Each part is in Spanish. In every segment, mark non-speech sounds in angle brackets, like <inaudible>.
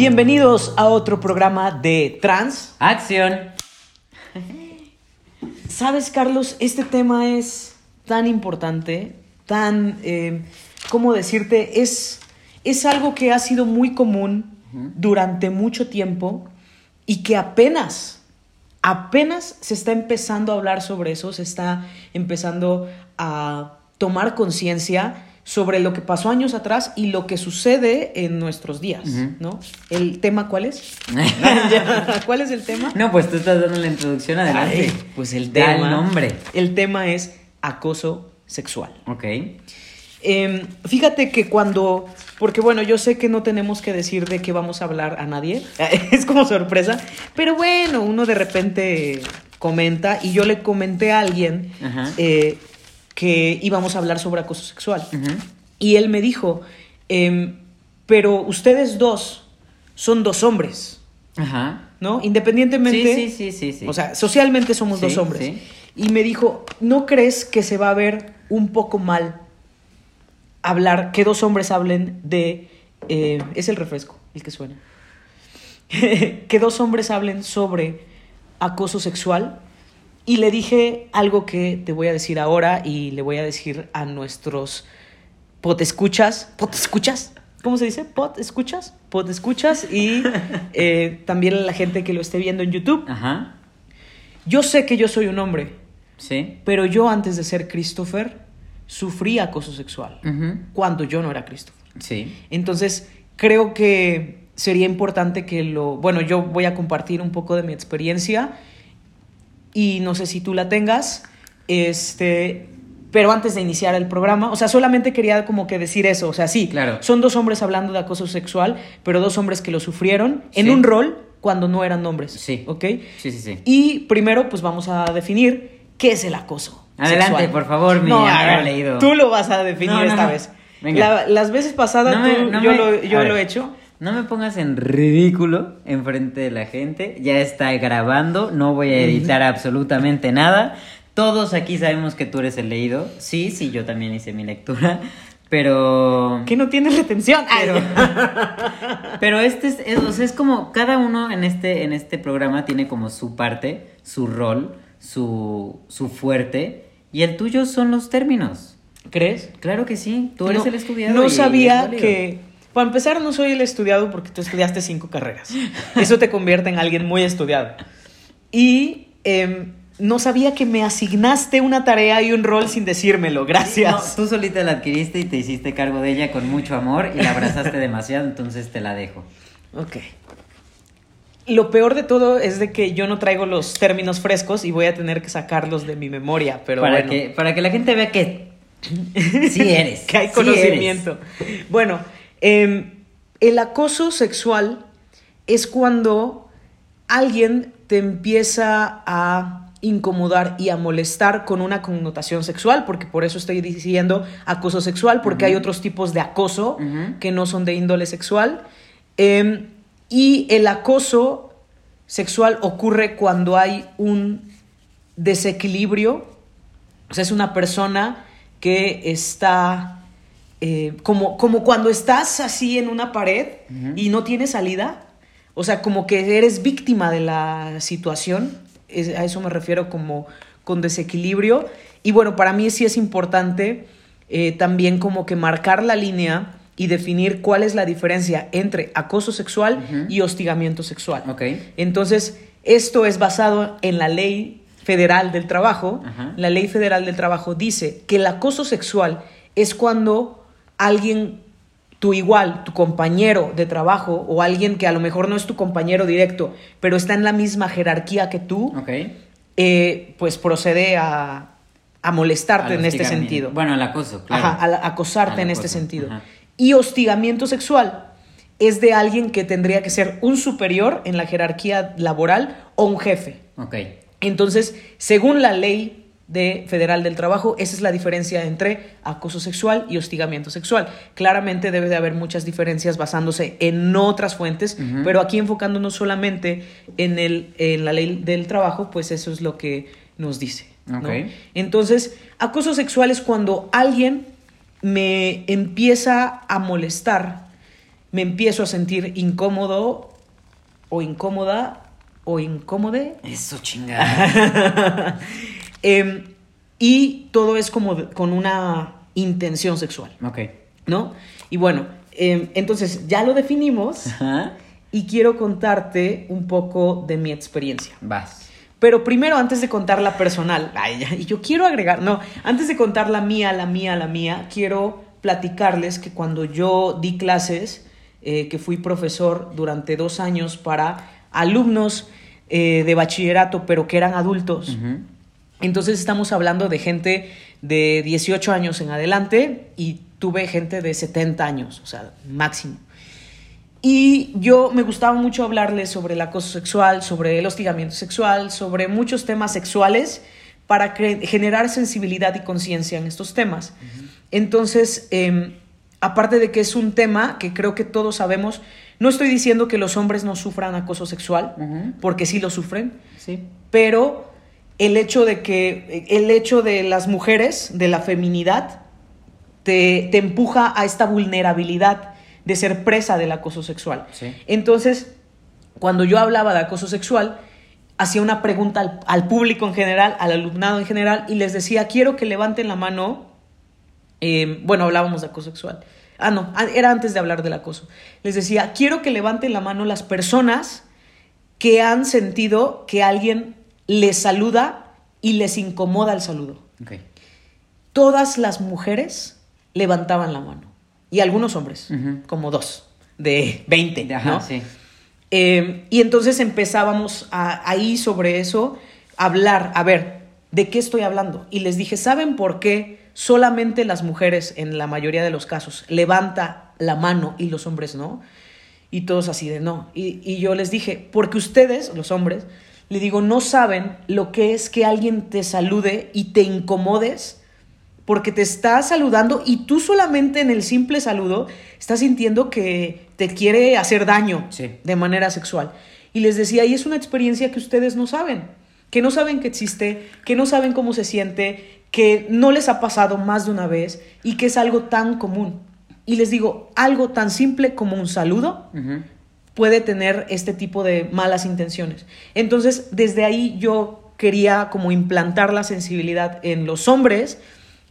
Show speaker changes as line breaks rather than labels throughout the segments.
Bienvenidos a otro programa de Trans.
Acción.
Sabes, Carlos, este tema es tan importante, tan, eh, ¿cómo decirte? Es, es algo que ha sido muy común durante mucho tiempo y que apenas, apenas se está empezando a hablar sobre eso, se está empezando a tomar conciencia sobre lo que pasó años atrás y lo que sucede en nuestros días. ¿no? ¿El tema cuál es? <laughs> <laughs> ¿Cuál es el tema?
No, pues tú estás dando la introducción adelante.
Ay, pues el tema.
el nombre.
El tema es acoso sexual.
Ok.
Em, fíjate que cuando, porque bueno, yo sé que no tenemos que decir de qué vamos a hablar a nadie, <laughs> es como sorpresa, pero bueno, uno de repente comenta y yo le comenté a alguien
Ajá.
eh, que íbamos a hablar sobre acoso sexual. Y él me dijo, em, pero ustedes dos son dos hombres,
Ajá.
¿no? Independientemente...
Sí, sí, sí, sí, sí.
O sea, socialmente somos
Sí,
dos hombres.
sí.
Y me dijo, ¿no crees que se va a ver un poco mal hablar, que dos hombres hablen de... eh, es el refresco, el que suena. <laughs> que dos hombres hablen sobre acoso sexual. Y le dije algo que te voy a decir ahora y le voy a decir a nuestros potescuchas. ¿Potescuchas? ¿Cómo se dice? ¿Pot escuchas? Pot escuchas y <laughs> eh, también a la gente que lo esté viendo en YouTube.
Ajá.
Yo sé que yo soy un hombre,
Sí.
pero yo antes de ser Christopher sufrí acoso sexual cuando yo no era Christopher.
Sí.
Entonces, creo que sería importante que lo, bueno, yo voy a compartir un poco de mi experiencia y no sé si tú la tengas, este, pero antes de iniciar el programa, o sea, solamente quería como que decir eso, o sea, sí,
Claro.
son dos hombres hablando de acoso sexual, pero dos hombres que lo sufrieron en
Sí.
un rol cuando no eran hombres,
Sí.
¿ok?
Sí, sí, sí.
Y primero, pues vamos a definir qué es el acoso.
Adelante,
sexual.
por favor, mi
no,
haber leído.
Tú lo vas a definir
No, no,
esta
no.
vez.
Venga.
La- las veces pasadas
No me-
tú-
no
yo,
me-
lo, yo lo he hecho.
No me pongas en ridículo enfrente de la gente. Ya está grabando. No voy a editar absolutamente nada. Todos aquí sabemos que tú eres el leído. Sí, sí, yo también hice mi lectura. Pero.
Que no tienes retención.
Pero, <laughs> pero este es, es- o sea, es como cada uno en este, en este programa tiene como su parte, su rol, su, su fuerte, y el tuyo son los términos.
¿Crees?
Claro que sí, tú eres
No-
el estudiado.
No
y-
sabía que. Para empezar, no soy el estudiado porque tú estudiaste cinco carreras. Eso te convierte en alguien muy estudiado. Y em, no sabía que me asignaste una tarea y un rol sin decírmelo.
No,
Gracias.
tú solita la adquiriste y te hiciste cargo de ella con mucho amor y la abrazaste <laughs> demasiado, entonces te la dejo.
Ok. Lo peor de todo es de que yo no traigo los términos frescos y voy a tener que sacarlos de mi memoria, pero
para,
bueno.
que, para que la gente vea que sí eres. <laughs>
que hay
sí
conocimiento. Bueno, em, el acoso sexual es cuando alguien te empieza a incomodar y a molestar con una connotación sexual, porque por eso estoy diciendo acoso sexual, porque hay otros tipos de acoso que no son de índole sexual. Em, y el acoso sexual ocurre cuando hay un desequilibrio, o sea, es una persona que está eh, como, como cuando estás así en una pared y no tienes salida, o sea, como que eres víctima de la situación, es- a eso me refiero como con desequilibrio. Y bueno, para mí sí es importante eh, también como que marcar la línea y definir cuál es la diferencia entre acoso sexual y hostigamiento sexual. Entonces, esto es basado en la ley federal del trabajo. La ley federal del trabajo dice que el acoso sexual es cuando alguien, tu igual, tu compañero de trabajo o alguien que a lo mejor no es tu compañero directo, pero está en la misma jerarquía que tú, eh, pues procede a, a molestarte
Al
en este sentido.
Bueno, el acoso, claro.
Ajá, al acosarte
Al
en este sentido.
ajá.
Y hostigamiento sexual es de alguien que tendría que ser un superior en la jerarquía laboral o un jefe.
Ok.
Entonces, según la ley de federal del trabajo, esa es la diferencia entre acoso sexual y hostigamiento sexual. Claramente debe de haber muchas diferencias basándose en otras fuentes, pero aquí enfocándonos solamente en, el, en la ley del trabajo, pues eso es lo que nos dice. Entonces, acoso sexual es cuando alguien me empieza a molestar me empiezo a sentir incómodo o incómoda o incómode.
Eso chingada. <laughs>
Em, y todo es como de- con una intención sexual,
ok.
¿no? Y bueno, em, entonces ya lo definimos
Ajá.
y quiero contarte un poco de mi experiencia.
Vas.
Pero primero, antes de contar la personal, ay, y yo quiero agregar, no, antes de contar la mía, la mía, la mía, quiero platicarles que cuando yo di clases, eh, que fui profesor durante dos años para alumnos eh, de bachillerato, pero que eran adultos. Entonces estamos hablando de gente de 18 años en adelante y tuve gente de 70 años, o sea, máximo. Y yo me gustaba mucho hablarles sobre el acoso sexual, sobre el hostigamiento sexual, sobre muchos temas sexuales para generar sensibilidad y conciencia en estos temas. Entonces, eh, aparte de que es un tema que creo que todos sabemos, no estoy diciendo que los hombres no sufran acoso sexual, porque sí lo sufren,
Sí.
pero el hecho de que el hecho de las mujeres de la feminidad te, te empuja a esta vulnerabilidad de ser presa del acoso sexual
Sí.
entonces cuando yo hablaba de acoso sexual hacía una pregunta al, al público en general al alumnado en general y les decía quiero que levanten la mano eh, bueno, hablábamos de acoso sexual. Ah, no, a- era antes de hablar del acoso. Les decía, quiero que levanten la mano las personas que han sentido que alguien les saluda y les incomoda el saludo.
Ok.
Todas las mujeres levantaban la mano. Y algunos hombres, como dos, de 20,
Ajá,
¿no?
sí.
Eh, y entonces empezábamos a- ahí sobre eso, a hablar, a ver, ¿de qué estoy hablando? Y les dije, ¿saben por qué solamente las mujeres, en la mayoría de los casos, levanta la mano y los hombres no? Y todos así de no. Y, y yo les dije, porque ustedes, los hombres, le digo, no saben lo que es que alguien te salude y te incomodes porque te está saludando y tú solamente en el simple saludo estás sintiendo que te quiere hacer daño
Sí.
de manera sexual. Y les decía, y es una experiencia que ustedes no saben, que no saben que existe, que no saben cómo se siente, que no les ha pasado más de una vez y que es algo tan común. Y les digo, algo tan simple como un saludo. Puede tener este tipo de malas intenciones. Entonces, desde ahí yo quería como implantar la sensibilidad en los hombres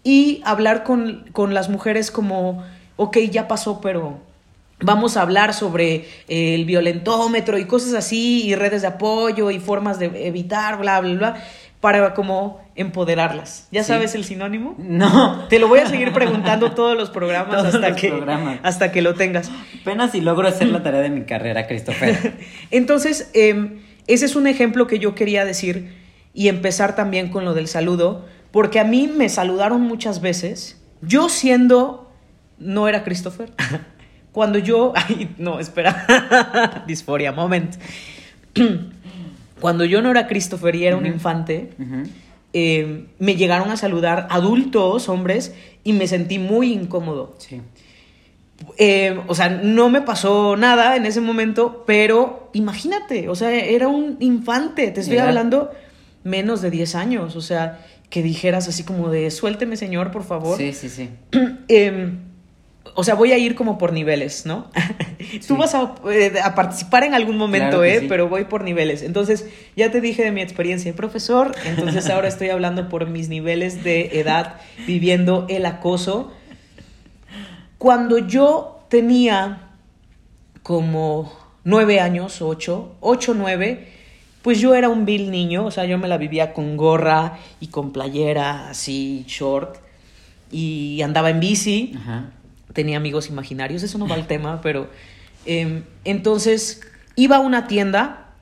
y hablar con, con las mujeres como, ok, ya pasó, pero vamos a hablar sobre eh, el violentómetro y cosas así, y redes de apoyo y formas de evitar, bla, bla, bla, para como empoderarlas. ¿Ya
Sí.
sabes el sinónimo?
No.
Te lo voy a seguir preguntando todos los programas <laughs>
Todos
hasta
los
que
programas.
hasta que lo tengas.
Apenas si logro hacer la tarea de mi carrera, Christopher. <laughs>
Entonces, eh, ese es un ejemplo que yo quería decir y empezar también con lo del saludo, porque a mí me saludaron muchas veces, yo siendo, no era Christopher, <laughs> cuando yo, ay, no, espera, disforia, moment, <clears throat> cuando yo no era Christopher y era un infante. Eh, me llegaron a saludar adultos, hombres, y me sentí muy incómodo.
Sí.
Eh, o sea, no me pasó nada en ese momento, pero imagínate, o sea, era un infante, te estoy hablando menos de 10 años, o sea, que dijeras así como de, suélteme señor, por favor.
Sí, sí, sí.
Eh, <clears throat> o sea, voy a ir como por niveles, ¿no? <laughs> Tú vas a, eh, a participar en algún momento,
Claro
¿eh?
sí.
Pero voy por niveles. Entonces, ya te dije de mi experiencia de profesor, entonces ahora <laughs> estoy hablando por mis niveles de edad viviendo el acoso. Cuando yo tenía como nueve años, ocho, ocho, nueve, pues yo era un vil niño, o sea, yo me la vivía con gorra y con playera así, short, y andaba en bici
Ajá.
Tenía amigos imaginarios, eso no va al tema, pero eh, entonces iba a una tienda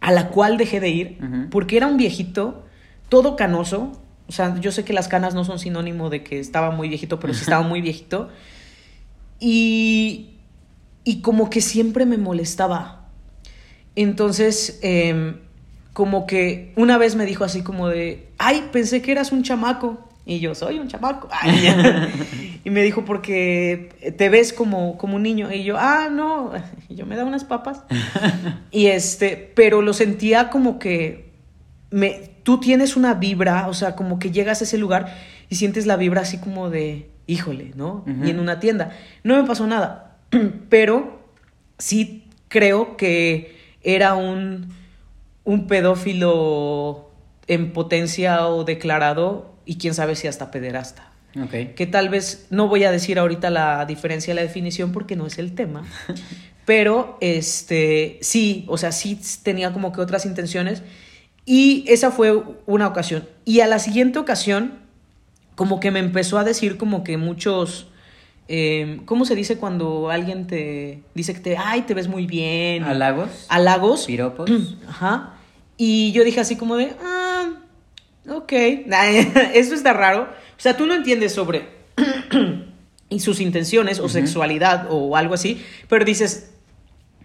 a la cual dejé de ir porque era un viejito, todo canoso, o sea, yo sé que las canas no son sinónimo de que estaba muy viejito, pero sí estaba <laughs> muy viejito, y, y como que siempre me molestaba. Entonces, em, como que una vez me dijo así como de, ay, pensé que eras un chamaco. Y yo, soy un chamaco. <laughs> Ay. <laughs> y me dijo, porque te ves como, como un niño. Y yo, ah, no. <laughs> Y yo, me da unas papas. <laughs> y este, pero lo sentía como que me, tú tienes una vibra, o sea, como que llegas a ese lugar y sientes la vibra así como de, híjole, ¿no? Y en una tienda. No me pasó nada. <clears throat> pero sí creo que era un, un pedófilo en potencia o declarado y quién sabe si hasta pederasta.
Ok.
Que tal vez no voy a decir ahorita la diferencia, la definición porque no es el tema. <laughs> Pero este sí, o sea, sí tenía como que otras intenciones y esa fue una ocasión. Y a la siguiente ocasión como que me empezó a decir como que muchos eh, ¿cómo se dice cuando alguien te dice que te, ay, te ves muy bien?
¿Halagos?
Halagos.
¿Piropos? <clears throat>
Ajá. Y yo dije así como de, ah, ok, <laughs> eso está raro. O sea, tú no entiendes sobre <clears throat> y sus intenciones o sexualidad o algo así, pero dices,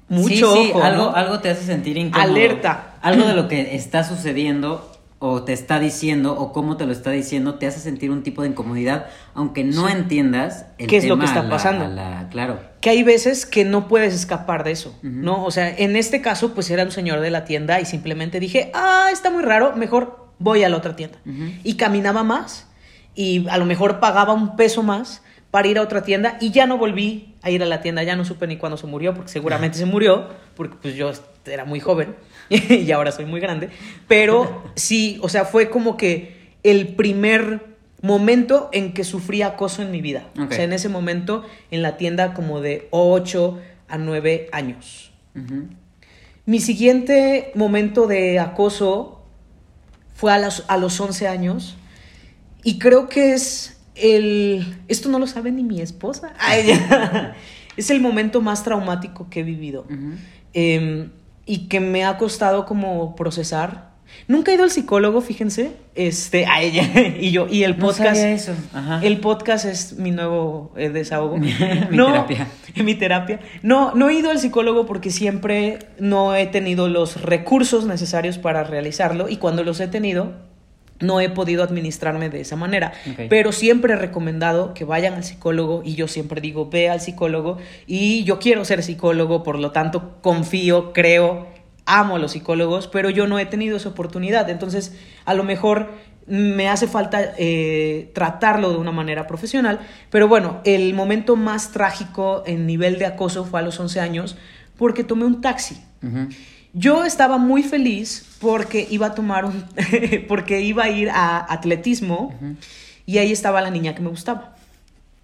mucho
sí, sí,
ojo,
algo,
¿no?
algo te hace sentir incómodo.
Alerta.
Algo de <clears throat> lo que está sucediendo o te está diciendo o cómo te lo está diciendo te hace sentir un tipo de incomodidad, aunque no entiendas el
¿Qué es lo que está
la-
pasando?
la- claro.
que hay veces que no puedes escapar de eso, ¿no? O sea, en este caso, pues era un señor de la tienda y simplemente dije, ah, está muy raro, mejor voy a la otra tienda. Y caminaba más y a lo mejor pagaba un peso más para ir a otra tienda y ya no volví a ir a la tienda, ya no supe ni cuándo se murió, porque seguramente se murió, porque pues yo era muy joven <laughs> y ahora soy muy grande, pero sí, o sea, fue como que el primer momento en que sufrí acoso en mi vida. O sea, en ese momento en la tienda como de 8 a 9 años. Mi siguiente momento de acoso fue a los, a los 11 años y creo que es el... Esto no lo sabe ni mi esposa. <laughs> Ay, es el momento más traumático que he vivido eh, y que me ha costado como procesar. Nunca he ido al psicólogo, fíjense. Este, a ella <laughs> y yo. Y el
No
podcast.
sabía eso. Ajá.
El podcast es mi nuevo eh, desahogo. <laughs>
Mi
no,
terapia.
Mi terapia. No, no he ido al psicólogo porque siempre no he tenido los recursos necesarios para realizarlo y cuando los he tenido no he podido administrarme de esa manera. Pero siempre he recomendado que vayan al psicólogo y yo siempre digo, ve al psicólogo y yo quiero ser psicólogo, por lo tanto confío, creo, amo a los psicólogos, pero yo no he tenido esa oportunidad. Entonces, a lo mejor me hace falta eh, tratarlo de una manera profesional. Pero bueno, el momento más trágico en nivel de acoso fue a los 11 años porque tomé un taxi. Yo estaba muy feliz porque iba a tomar un. <laughs> porque iba a ir a atletismo y ahí estaba la niña que me gustaba.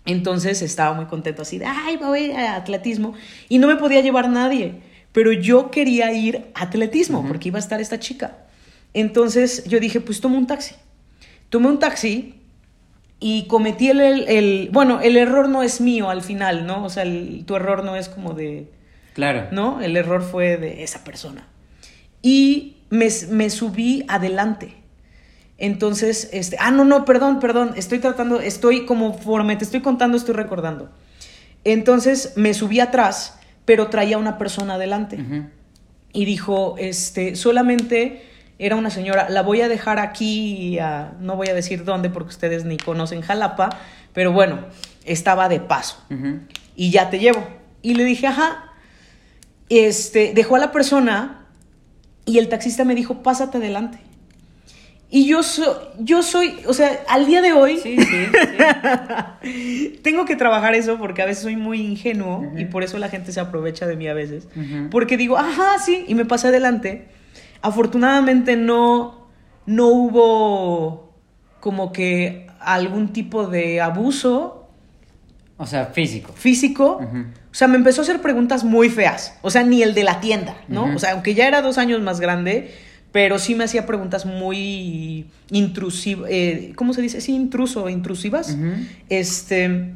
Entonces estaba muy contento así de, ay, voy a ir a atletismo. Y no me podía llevar nadie, pero yo quería ir a atletismo porque iba a estar esta chica. Entonces yo dije, pues tomo un taxi. Tomé un taxi y cometí el, el- el- bueno, el error no es mío al final, ¿no? O sea, el- tu error no es como de,
Claro.
¿no? El error fue de esa persona. Y me, me subí adelante. Entonces, este, ah, no, no, perdón, perdón, estoy tratando, estoy como conforme te estoy contando, estoy recordando. Entonces me subí atrás, pero traía una persona adelante. Y dijo, este, solamente era una señora, la voy a dejar aquí, a- no voy a decir dónde porque ustedes ni conocen Jalapa, pero bueno, estaba de paso y ya te llevo. Y le dije, ajá. Este, dejó a la persona y el taxista me dijo, pásate adelante. Y yo, so- yo soy, o sea, al día de hoy
Sí, sí, sí. <laughs>
tengo que trabajar eso porque a veces soy muy ingenuo y por eso la gente se aprovecha de mí a veces. Porque digo, ajá, sí, y me pasé adelante. Afortunadamente no, no hubo como que algún tipo de abuso
O sea, físico.
físico.
Ujú.
O sea, me empezó a hacer preguntas muy feas. O sea, ni el de la tienda, ¿no?
Ujú.
O sea, aunque ya era dos años más grande, pero sí me hacía preguntas muy intrusivas. ¿Cómo se dice? Sí, intruso, intrusivas.
Ujú.
Este.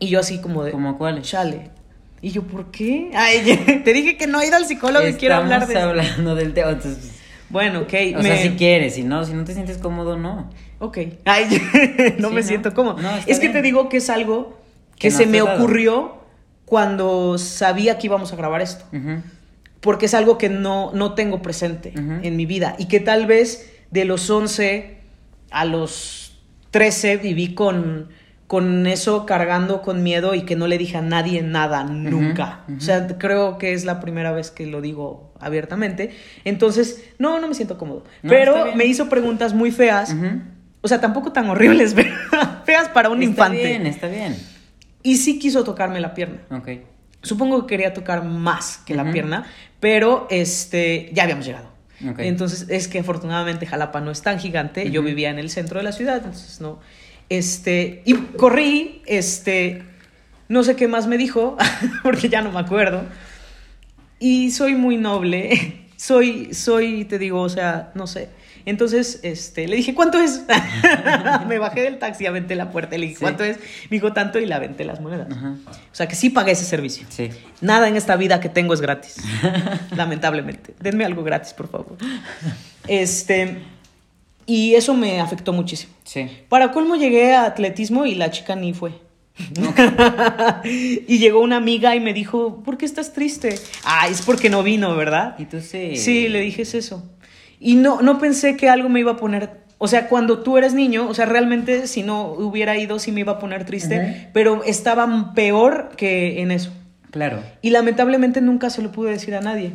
Y yo así como de.
¿Cómo cuáles?
Chale. Y yo, ¿por qué? Ay, <laughs> te dije que no he ido al psicólogo y quiero hablar de.
Estamos hablando del tema. entonces,
Bueno, ok.
O sea, si quieres, si no, si no te sientes cómodo, no.
Ok. <laughs> Ay, <laughs> no
Sí,
me
¿no?
siento cómodo.
No,
es que
bien.
te digo que es algo que
Que no
se me ocurrió cuando sabía que íbamos a grabar esto. Porque es algo que no, no tengo presente en mi vida. Y que tal vez de los 11 a los 13 viví con, con eso cargando con miedo y que no le dije a nadie nada nunca. O sea, creo que es la primera vez que lo digo abiertamente. Entonces, no, no me siento cómodo.
No, está
Pero me hizo preguntas muy feas. O sea, tampoco tan horribles, <laughs> pero feas para un
está
infante.
bien, está bien.
Y sí quiso tocarme la pierna.
Ok.
Supongo que quería tocar más que la pierna, pero este, ya habíamos llegado. Entonces, es que afortunadamente Jalapa no es tan gigante. Yo vivía en el centro de la ciudad, entonces no. Este, y corrí, este, no sé qué más me dijo, <laughs> porque ya no me acuerdo. Y soy muy noble. <laughs> Soy, soy, te digo, o sea, no sé. Entonces, este, le dije, ¿cuánto es? <laughs> <laughs> me bajé del taxi, aventé la puerta y le dije,
Sí.
¿cuánto es? Me dijo tanto y le aventé las monedas.
Ajá.
O sea, que sí pagué ese servicio.
Sí.
Nada en esta vida que tengo es gratis. <laughs> Lamentablemente. Denme algo gratis, por favor. Este. Y eso me afectó muchísimo.
Sí.
Para colmo llegué a atletismo y la chica ni fue. y llegó una amiga y me dijo, ¿por qué estás triste? Ah, es porque no vino, ¿verdad?
Y tú sí.
Sí, le dije es eso. Y no, no pensé que algo me iba a poner. O sea, cuando tú eres niño, o sea, realmente si no hubiera ido, sí me iba a poner triste, pero estaba peor que en eso.
Claro.
Y lamentablemente nunca se lo pude decir a nadie.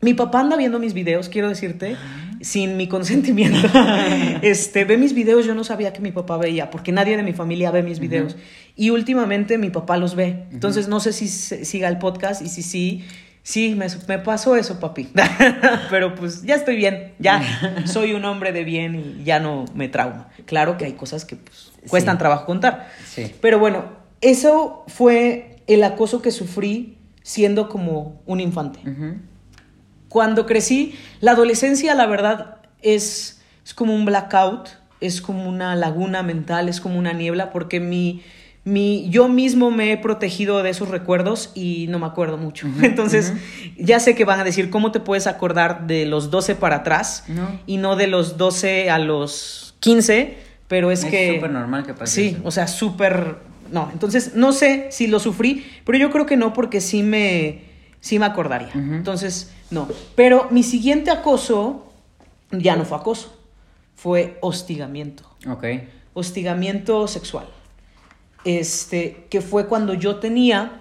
Mi papá anda viendo mis videos, quiero decirte, sin mi consentimiento. <laughs> este, ve mis videos, yo no sabía que mi papá veía, porque nadie de mi familia ve mis videos. Y últimamente mi papá los ve. Entonces no sé si siga el podcast y si sí, sí, me, me pasó eso, papi. <laughs> Pero pues ya estoy bien, ya <laughs> soy un hombre de bien y ya no me trauma. Claro que hay cosas que pues, cuestan
Sí.
trabajo contar.
Sí.
Pero bueno, eso fue el acoso que sufrí siendo como un infante. Cuando crecí, la adolescencia, la verdad, es, es como un blackout, es como una laguna mental, es como una niebla, porque mi, mi, yo mismo me he protegido de esos recuerdos y no me acuerdo mucho. <laughs> Entonces, ya sé que van a decir, ¿cómo te puedes acordar de los 12 para atrás
No.
y no de los 12 a los 15? Pero es,
Es
que...
súper normal que pase
Sí,
eso.
o sea, súper... No, entonces no sé si lo sufrí, pero yo creo que no porque sí me, sí me acordaría. Entonces, no. Pero mi siguiente acoso ya no fue acoso, fue hostigamiento.
Ok.
Hostigamiento sexual. Este, que fue cuando yo tenía...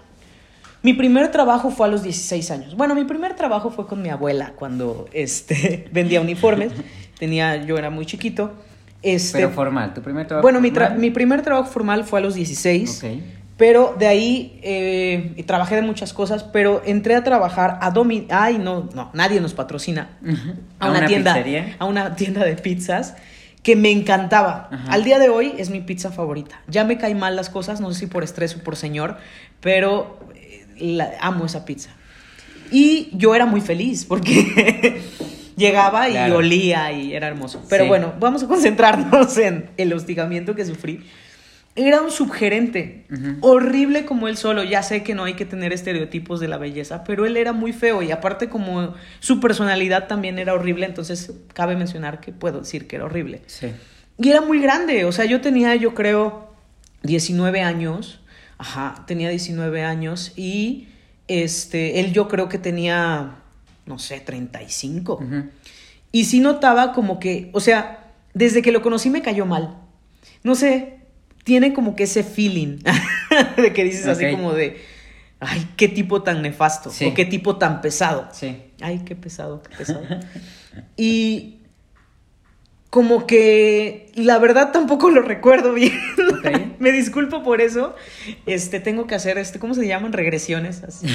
Mi primer trabajo fue a los 16 años. Bueno, mi primer trabajo fue con mi abuela cuando este, <laughs> vendía uniformes. Tenía, yo era muy chiquito. Este,
Pero formal, tu primer trabajo.
bueno, mi,
formal?
mi primer trabajo formal fue a los 16.
Ok.
Pero de ahí eh, trabajé de muchas cosas, pero entré a trabajar a Domi... Ay, no, no, nadie nos patrocina. A, una, tienda,
pizzería?
a una tienda de pizzas que me encantaba.
Ajá.
Al día de hoy es mi pizza favorita. Ya me caen mal las cosas, no sé si por estrés o por señor, pero eh, la- amo esa pizza. Y yo era muy feliz porque <laughs> llegaba y
Claro.
olía y era hermoso. Pero
Sí.
bueno, vamos a concentrarnos en el hostigamiento que sufrí. Era un subgerente, horrible como él solo. Ya sé que no hay que tener estereotipos de la belleza, pero él era muy feo y aparte como su personalidad también era horrible, entonces cabe mencionar que puedo decir que era horrible.
Sí.
Y era muy grande, o sea, yo tenía, yo creo, 19 años, ajá, tenía 19 años y este, él yo creo que tenía, no sé, 35.
Ujú.
Y sí notaba como que, o sea, desde que lo conocí me cayó mal. No sé, tiene como que ese feeling <laughs> de que dices así como de, ay, qué tipo tan nefasto,
Sí.
o qué tipo tan pesado.
Sí.
Ay, qué pesado, qué pesado. <laughs> y como que la verdad tampoco lo recuerdo bien. <laughs> Me disculpo por eso. Este, tengo que hacer este, ¿cómo se llaman? Regresiones, así.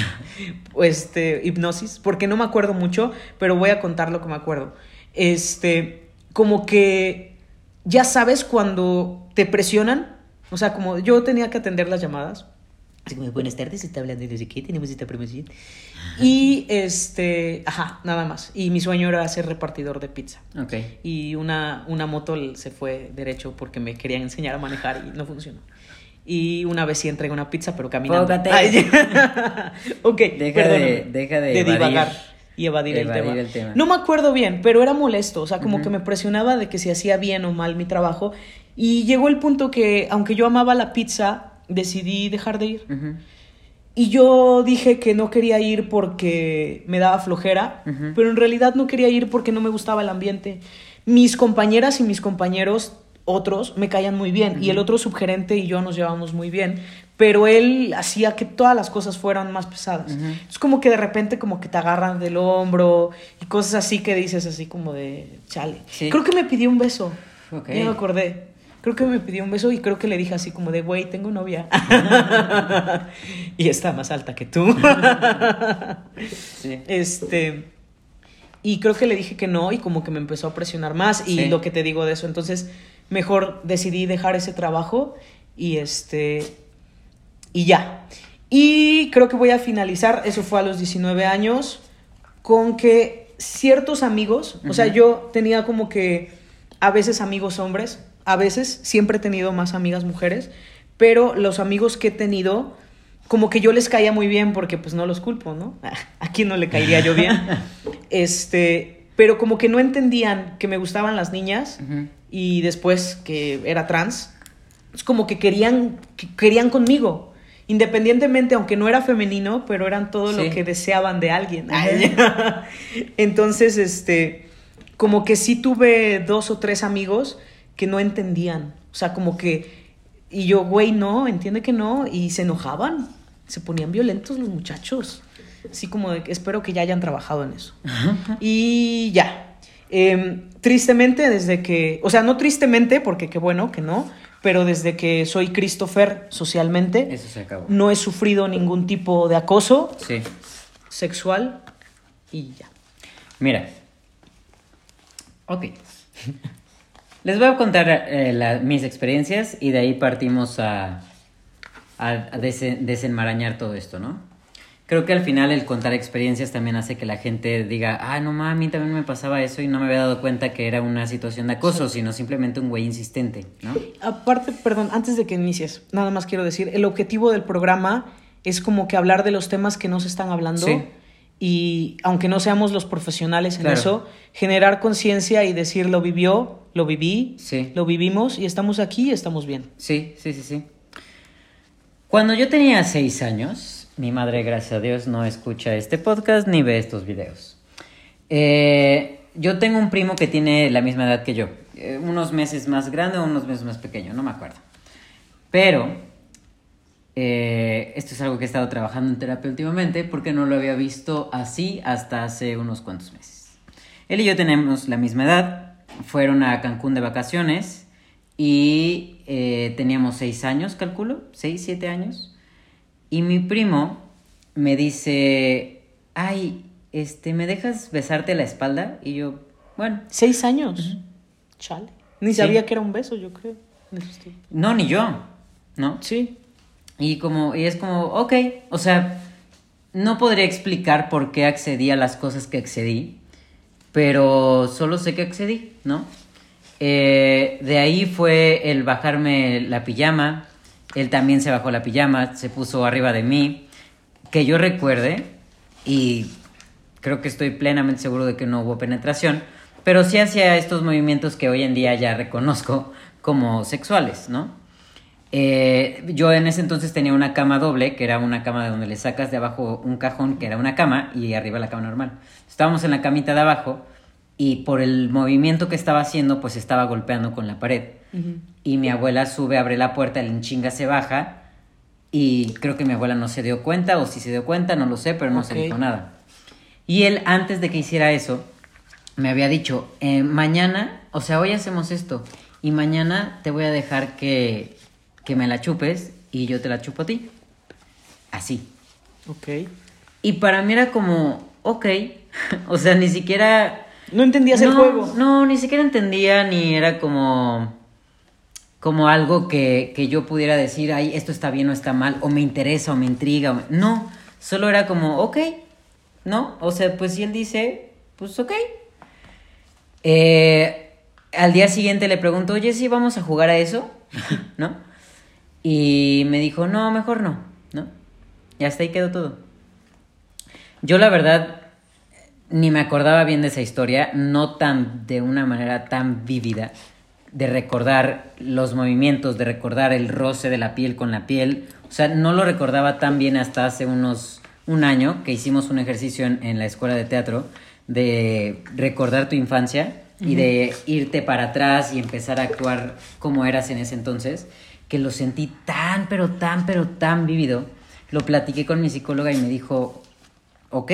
este, hipnosis, porque no me acuerdo mucho, pero voy a contar lo que me acuerdo. Este, como que ya sabes cuando te presionan, o sea, como yo tenía que atender las llamadas. Así como, buenas tardes, está hablando de no sé qué, tenemos esta promoción. Y este, ajá, nada más. Y mi sueño era ser repartidor de pizza.
Ok.
Y una, una moto se fue derecho porque me querían enseñar a manejar y no funcionó. Y una vez sí entregué una pizza, pero caminando. Ay, <laughs> ok,
Deja de- deja de
de divagar y evadir, el,
evadir
tema.
el tema.
No me acuerdo bien, pero era molesto. O sea, como
Ujú.
que me presionaba de que si hacía bien o mal mi trabajo. Y llegó el punto que, aunque yo amaba la pizza, decidí dejar de ir. Y yo dije que no quería ir porque me daba flojera, pero en realidad no quería ir porque no me gustaba el ambiente. Mis compañeras y mis compañeros, otros, me caían muy bien. Y el otro subgerente y yo nos llevamos muy bien. Pero él hacía que todas las cosas fueran más pesadas. Es como que de repente como que te agarran del hombro y cosas así que dices así como de chale.
Sí.
Creo que me pidió un beso.
Ok.
Ya me acordé. Creo que me pidió un beso y creo que le dije así como de, güey, tengo novia. <laughs> y está más alta que tú. <laughs>
Sí.
Este. Y creo que le dije que no y como que me empezó a presionar más y
Sí.
lo que te digo de eso. Entonces, mejor decidí dejar ese trabajo y este. Y ya. Y creo que voy a finalizar, eso fue a los 19 años, con que ciertos amigos, o sea, yo tenía como que a veces amigos hombres, a veces siempre he tenido más amigas mujeres, pero los amigos que he tenido, como que yo les caía muy bien porque pues no los culpo, ¿no? <laughs> ¿A quién no le caería yo bien? <laughs> Este, pero como que no entendían que me gustaban las niñas y después que era trans, es como que querían, que querían conmigo. Independientemente, aunque no era femenino, pero eran todo
Sí.
lo que deseaban de alguien. <laughs> Entonces, este, como que sí tuve dos o tres amigos que no entendían. O sea, como que, y yo, güey, no, entiende que no, y se enojaban, se ponían violentos los muchachos. Así como de que espero que ya hayan trabajado en eso. Y ya. Em, tristemente, desde que, o sea, no tristemente, porque qué bueno que no, pero desde que soy Christopher socialmente,
Eso se acabó.
no he sufrido ningún tipo de acoso
Sí.
sexual y ya.
Mira. Ok. Les voy a contar eh, la- mis experiencias y de ahí partimos a, a, desen- desenmarañar todo esto, ¿no? Creo que al final el contar experiencias también hace que la gente diga, ah, no mames, a mí también me pasaba eso y no me había dado cuenta que era una situación de acoso, sino simplemente un güey insistente, ¿no?
Aparte, perdón, antes de que inicies, nada más quiero decir, el objetivo del programa es como que hablar de los temas que no se están hablando
Sí.
Y aunque no seamos los profesionales en
Claro.
eso, generar conciencia y decir lo vivió, lo viví,
Sí.
lo vivimos y estamos aquí y estamos bien.
Sí, sí, sí, sí. Cuando yo tenía seis años, mi madre, gracias a Dios, no escucha este podcast ni ve estos videos. Eh, yo tengo un primo que tiene la misma edad que yo, eh, unos meses más grande o unos meses más pequeño, no me acuerdo. Pero eh, esto es algo que he estado trabajando en terapia últimamente porque no lo había visto así hasta hace unos cuantos meses. Él y yo tenemos la misma edad, fueron a Cancún de vacaciones y eh, teníamos seis años, calculo, seis, siete años. Y mi primo me dice, ay, este, ¿me dejas besarte la espalda? Y yo, bueno,
Seis años. Chale. Ni
Sí.
sabía que era un beso, yo creo.
no, ni yo, ¿no?
Sí.
Y como, y es como, ok, o sea, no podría explicar por qué accedí a las cosas que accedí, pero solo sé que accedí, ¿no? Eh, de ahí fue el bajarme la pijama, él también se bajó la pijama, se puso arriba de mí, que yo recuerde, y creo que estoy plenamente seguro de que no hubo penetración, pero sí hacía estos movimientos que hoy en día ya reconozco como sexuales, ¿no? Eh, yo en ese entonces tenía una cama doble, que era una cama de donde le sacas de abajo un cajón, que era una cama, y arriba la cama normal. Estábamos en la camita de abajo y por el movimiento que estaba haciendo, pues estaba golpeando con la pared. Y mi abuela sube, abre la puerta, el enchinga se baja y creo que mi abuela no se dio cuenta o si se dio cuenta, no lo sé, pero no se dijo nada. Y él, antes de que hiciera eso, me había dicho, eh, mañana, o sea, hoy hacemos esto y mañana te voy a dejar que, que me la chupes y yo te la chupo a ti. Así.
Ok.
Y para mí era como, ok, <laughs> o sea, ni siquiera...
No entendías el juego.
No, ni siquiera entendía, ni era como. como algo que, que yo pudiera decir, ay, esto está bien o está mal, o me interesa o me intriga. o- No, solo era como, ok, ¿no? O sea, pues si él dice, pues ok. Eh, al día siguiente le pregunto, oye, sí, vamos a jugar a eso, <laughs> ¿no? Y me dijo, no, mejor no, ¿no? Y hasta ahí quedó todo. Yo la verdad ni me acordaba bien de esa historia, no tan de una manera tan vívida, de recordar los movimientos, de recordar el roce de la piel con la piel. O sea, no lo recordaba tan bien hasta hace unos un año que hicimos un ejercicio en, en la escuela de teatro de recordar tu infancia y de irte para atrás y empezar a actuar como eras en ese entonces, que lo sentí tan, pero tan, pero tan vívido. Lo platiqué con mi psicóloga y me dijo, ok,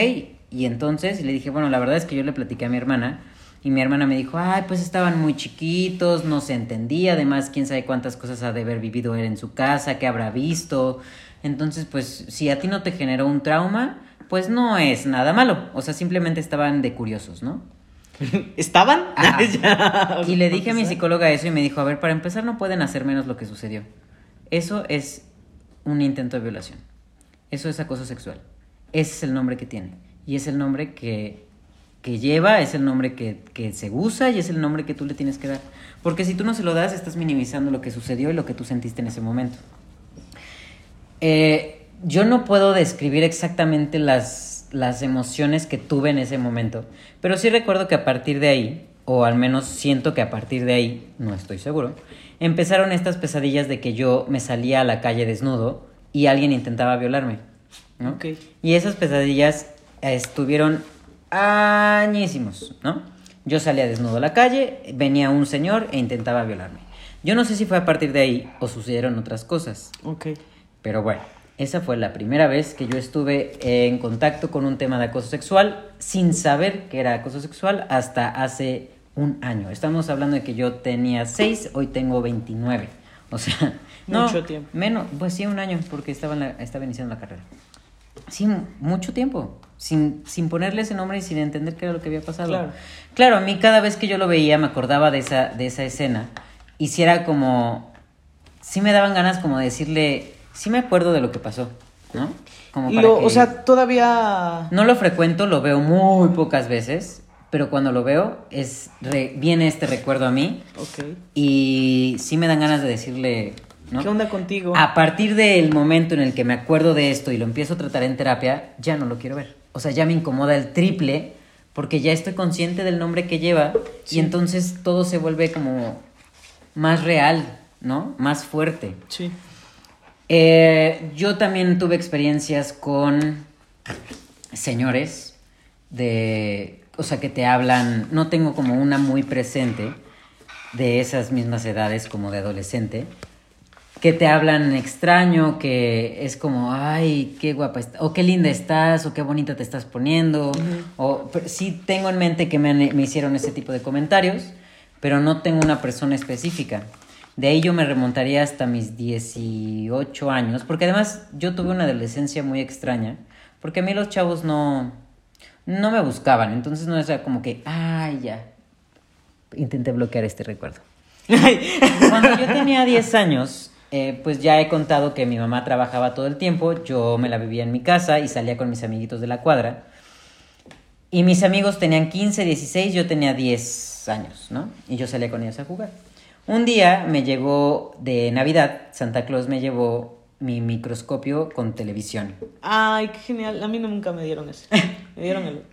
y entonces le dije, bueno, la verdad es que yo le platiqué a mi hermana Y mi hermana me dijo, ay, pues estaban muy chiquitos, no se entendía, además, quién sabe cuántas cosas ha de haber vivido él en su casa, qué habrá visto. Entonces, pues, si a ti no te generó un trauma, pues no es nada malo. O sea, simplemente estaban de curiosos, ¿no? <laughs>
¿Estaban? <laughs>
Y le dije a mi psicóloga eso y me dijo, a ver, para empezar no pueden hacer menos lo que sucedió. Eso es un intento de violación. Eso es acoso sexual. Ese es el nombre que tiene. Y es el nombre que, que lleva, es el nombre que, que se usa y es el nombre que tú le tienes que dar. Porque si tú no se lo das, estás minimizando lo que sucedió y lo que tú sentiste en ese momento. Eh, yo no puedo describir exactamente las, las emociones que tuve en ese momento, pero sí recuerdo que a partir de ahí, o al menos siento que a partir de ahí, no estoy seguro, empezaron estas pesadillas de que yo me salía a la calle desnudo y alguien intentaba violarme. ¿no?
Ok.
Y esas pesadillas eh, estuvieron añísimos, ¿no? Yo salía desnudo a la calle, venía un señor e intentaba violarme. Yo no sé si fue a partir de ahí o sucedieron otras cosas.
Ok.
Pero bueno, esa fue la primera vez que yo estuve en contacto con un tema de acoso sexual sin saber que era acoso sexual hasta hace un año. Estamos hablando de que yo tenía 6, hoy tengo 29. O sea, <laughs> no,
Mucho tiempo.
Menos, pues sí, un año, porque estaba, en la- estaba iniciando la carrera. Sí, mu- mucho tiempo, sin, sin ponerle ese nombre y sin entender qué era lo que había pasado.
Claro.
Claro, a mí cada vez que yo lo veía me acordaba de esa, de esa escena y si era como, sí me daban ganas como de decirle, sí me acuerdo de lo que pasó, ¿no? Como para
Lo-
que-
O sea, todavía.
no lo frecuento, lo veo muy pocas veces, pero cuando lo veo es re- viene este recuerdo a mí
Ok.
y sí me dan ganas de decirle, ¿no?
¿Qué onda contigo?
A partir del momento en el que me acuerdo de esto y lo empiezo a tratar en terapia, ya no lo quiero ver. O sea, ya me incomoda el triple porque ya estoy consciente del nombre que lleva
Sí.
y entonces todo se vuelve como más real, ¿no? Más fuerte.
Sí.
Eh, yo también tuve experiencias con señores de, o sea, que te hablan, no tengo como una muy presente de esas mismas edades como de adolescente, que te hablan extraño, que es como, ay, qué guapa estás, o qué linda estás, o qué bonita te estás poniendo, o pero sí tengo en mente que me, me hicieron ese tipo de comentarios, pero no tengo una persona específica. De ahí yo me remontaría hasta mis 18 años, porque además yo tuve una adolescencia muy extraña, porque a mí los chavos no, no me buscaban, entonces no era como que, ay, ya, intenté bloquear este recuerdo. Cuando yo tenía 10 años, eh, pues ya he contado que mi mamá trabajaba todo el tiempo, yo me la vivía en mi casa y salía con mis amiguitos de la cuadra. Y mis amigos tenían 15, 16, yo tenía 10 años, ¿no? Y yo salía con ellos a jugar. Un día me llegó de Navidad, Santa Claus me llevó mi microscopio con televisión.
Ay, qué genial. A mí nunca me dieron eso. Me dieron el.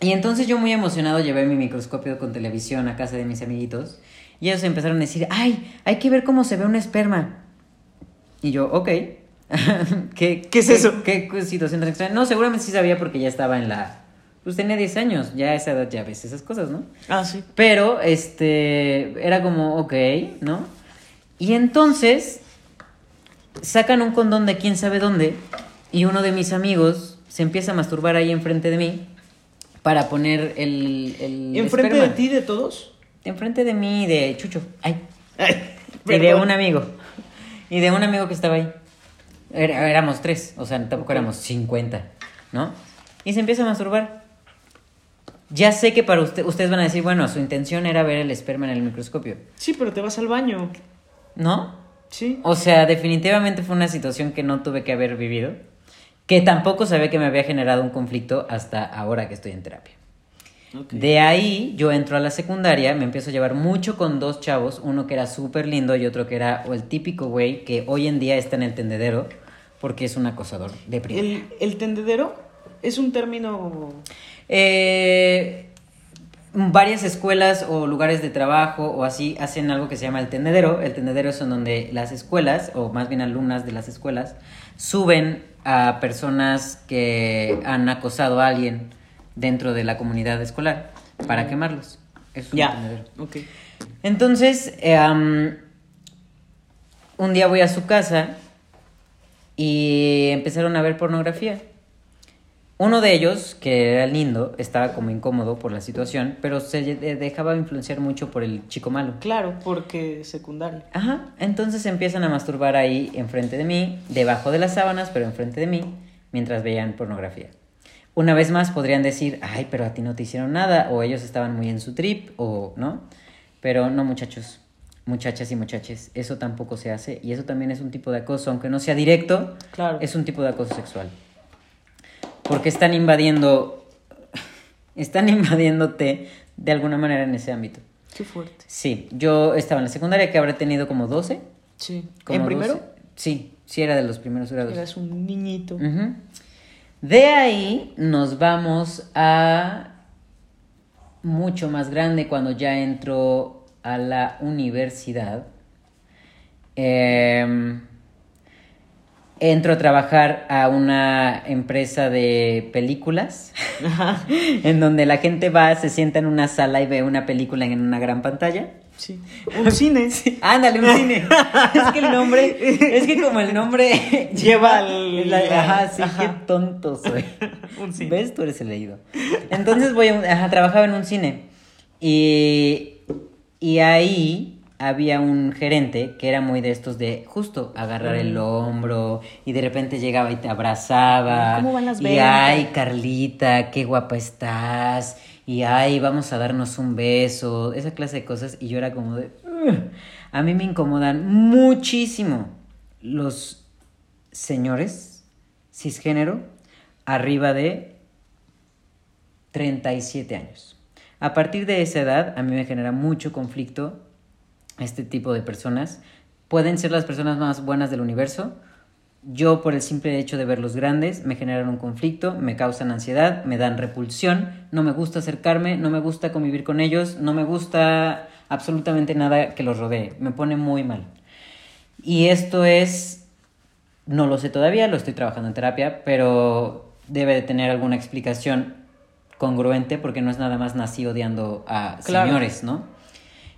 Y entonces yo muy emocionado llevé mi microscopio con televisión a casa de mis amiguitos y ellos empezaron a decir, ay, hay que ver cómo se ve un esperma. Y yo, ok. <laughs> ¿Qué,
¿Qué es eso?
¿Qué, situación tan extraña? No, seguramente sí sabía porque ya estaba en la... Pues tenía 10 años, ya a esa edad ya ves esas cosas, ¿no?
Ah, sí.
Pero, este, era como, ok, ¿no? Y entonces, sacan un condón de quién sabe dónde y uno de mis amigos se empieza a masturbar ahí enfrente de mí para poner el... el
¿Enfrente
esperma.
de ti, de todos?
Enfrente de mí y de Chucho. Ay.
Ay,
Y de un amigo. Y de un amigo que estaba ahí. Éramos tres, o sea, tampoco éramos 50, ¿no? Y se empieza a masturbar. Ya sé que para usted, ustedes van a decir, bueno, su intención era ver el esperma en el microscopio.
Sí, pero te vas al baño.
¿No?
Sí.
O sea, definitivamente fue una situación que no tuve que haber vivido. Que tampoco sabía que me había generado un conflicto hasta ahora que estoy en terapia.
Ok.
De ahí yo entro a la secundaria, me empiezo a llevar mucho con dos chavos, uno que era súper lindo y otro que era el típico güey que hoy en día está en el tendedero porque es un acosador de primera.
El, el tendedero es un término.
Eh, varias escuelas o lugares de trabajo o así hacen algo que se llama el tendedero. El tendedero es en donde las escuelas, o más bien alumnas de las escuelas, suben a personas que han acosado a alguien dentro de la comunidad escolar para quemarlos. Es un
Ya.
tendedero. Entonces, eh, am, un día voy a su casa y empezaron a ver pornografía. Uno de ellos, que era lindo, estaba como incómodo por la situación, pero se de- dejaba influenciar mucho por el chico malo.
Claro, porque secundaria.
Ajá, entonces empiezan a masturbar ahí enfrente de mí, debajo de las sábanas, pero enfrente de mí, mientras veían pornografía. Una vez más podrían decir, ay, pero a ti no te hicieron nada, o ellos estaban muy en su trip, o no. Pero no, muchachos, muchachas y muchaches, eso tampoco se hace, y eso también es un tipo de acoso, aunque no sea directo,
Claro.
es un tipo de acoso sexual. Porque están invadiendo, están invadiéndote de alguna manera en ese ámbito.
Qué fuerte.
Sí, yo estaba en la secundaria que habré tenido como 12.
Sí.
como
¿En primero?
12. Sí, sí era de los primeros grados.
Eras un niñito.
De ahí nos vamos a mucho más grande cuando ya entro a la universidad. Em, entro a trabajar a una empresa de películas, <laughs> en donde la gente va, se sienta en una sala y ve una película en una gran pantalla.
Sí. Un cine. <laughs>
Ándale, un cine. <laughs> es que el nombre, es que como el nombre
Lleva el-
la- ajá, sí,
ajá.
qué tonto soy.
Un cine.
¿Ves? Tú eres el leído. Entonces voy a ajá, trabajaba en un cine. Y, y ahí había un gerente que era muy de estos de justo agarrar el hombro y de repente llegaba y te abrazaba.
¿Cómo van las
Y ay, Carlita, qué guapa estás. Y ay, vamos a darnos un beso. Esa clase de cosas. Y yo era como de. A mí me incomodan muchísimo los señores cisgénero arriba de 37 años. A partir de esa edad, a mí me genera mucho conflicto este tipo de personas. Pueden ser las personas más buenas del universo. Yo, por el simple hecho de verlos grandes, me generan un conflicto, me causan ansiedad, me dan repulsión, no me gusta acercarme, no me gusta convivir con ellos, no me gusta absolutamente nada que los rodee. Me pone muy mal. Y esto es, no lo sé todavía, lo estoy trabajando en terapia, pero debe de tener alguna explicación congruente porque no es nada más nací odiando a
Claro.
señores, ¿no?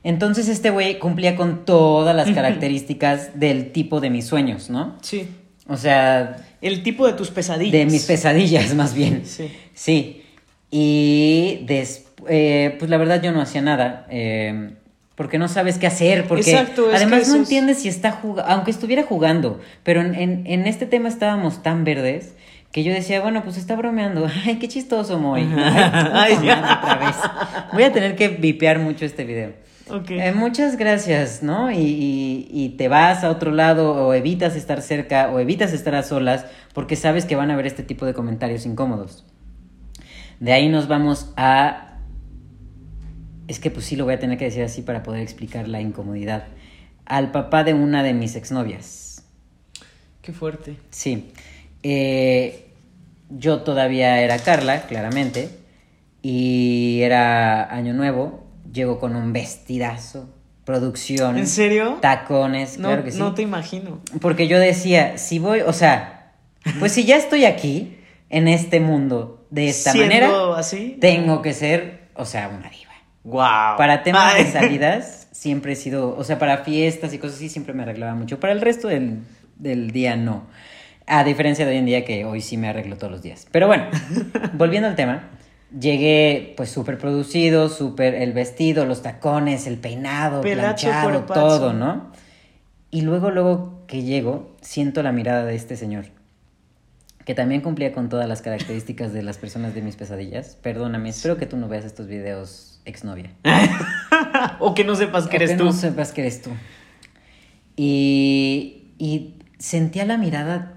Entonces este güey cumplía con todas las características del tipo de mis sueños, ¿no?
Sí.
O sea,
El tipo de tus pesadillas.
de mis pesadillas <laughs> más bien.
Sí.
Sí. Y des- eh, pues la verdad yo no hacía nada. eh, porque no sabes qué hacer. Porque
Exacto, que
además no
es-
entiendes si está jugando. Aunque estuviera jugando. Pero en, en- en este tema estábamos tan verdes. Que yo decía, bueno, pues está bromeando. <laughs> Ay, qué chistoso, Moy. Ay, <laughs>
Ay,
otra vez. Voy a tener que vipear mucho este video.
Ok.
Eh, muchas gracias, ¿no? Y, y- y te vas a otro lado o evitas estar cerca o evitas estar a solas porque sabes que van a haber este tipo de comentarios incómodos. De ahí nos vamos a... Es que pues sí lo voy a tener que decir así para poder explicar la incomodidad. Al papá de una de mis exnovias.
Qué fuerte.
Sí. Eh, yo todavía era Carla, claramente. Y era Año Nuevo. Llego con un vestidazo. Producción.
¿En serio?
Tacones,
No,
claro que sí.
no te imagino.
Porque yo decía, si voy, o sea, pues si ya estoy aquí, en este mundo, de esta
Siendo
manera,
así.
tengo que ser, o sea, una diva.
Wow.
Para temas de salidas, siempre he sido, o sea, para fiestas y cosas así, siempre me arreglaba mucho. Para el resto del, del día, no. A diferencia de hoy en día, que hoy sí me arreglo todos los días. Pero bueno, <laughs> volviendo al tema, llegué pues súper producido, súper el vestido, los tacones, el peinado, planchado, todo, ¿no? Y luego, luego que llego, siento la mirada de este señor, que también cumplía con todas las características de las personas de mis pesadillas. Perdóname, espero que tú no veas estos videos exnovia. <laughs>
o que no sepas que
O
eres
que
tú.
no sepas que eres tú. Y, y sentía la mirada,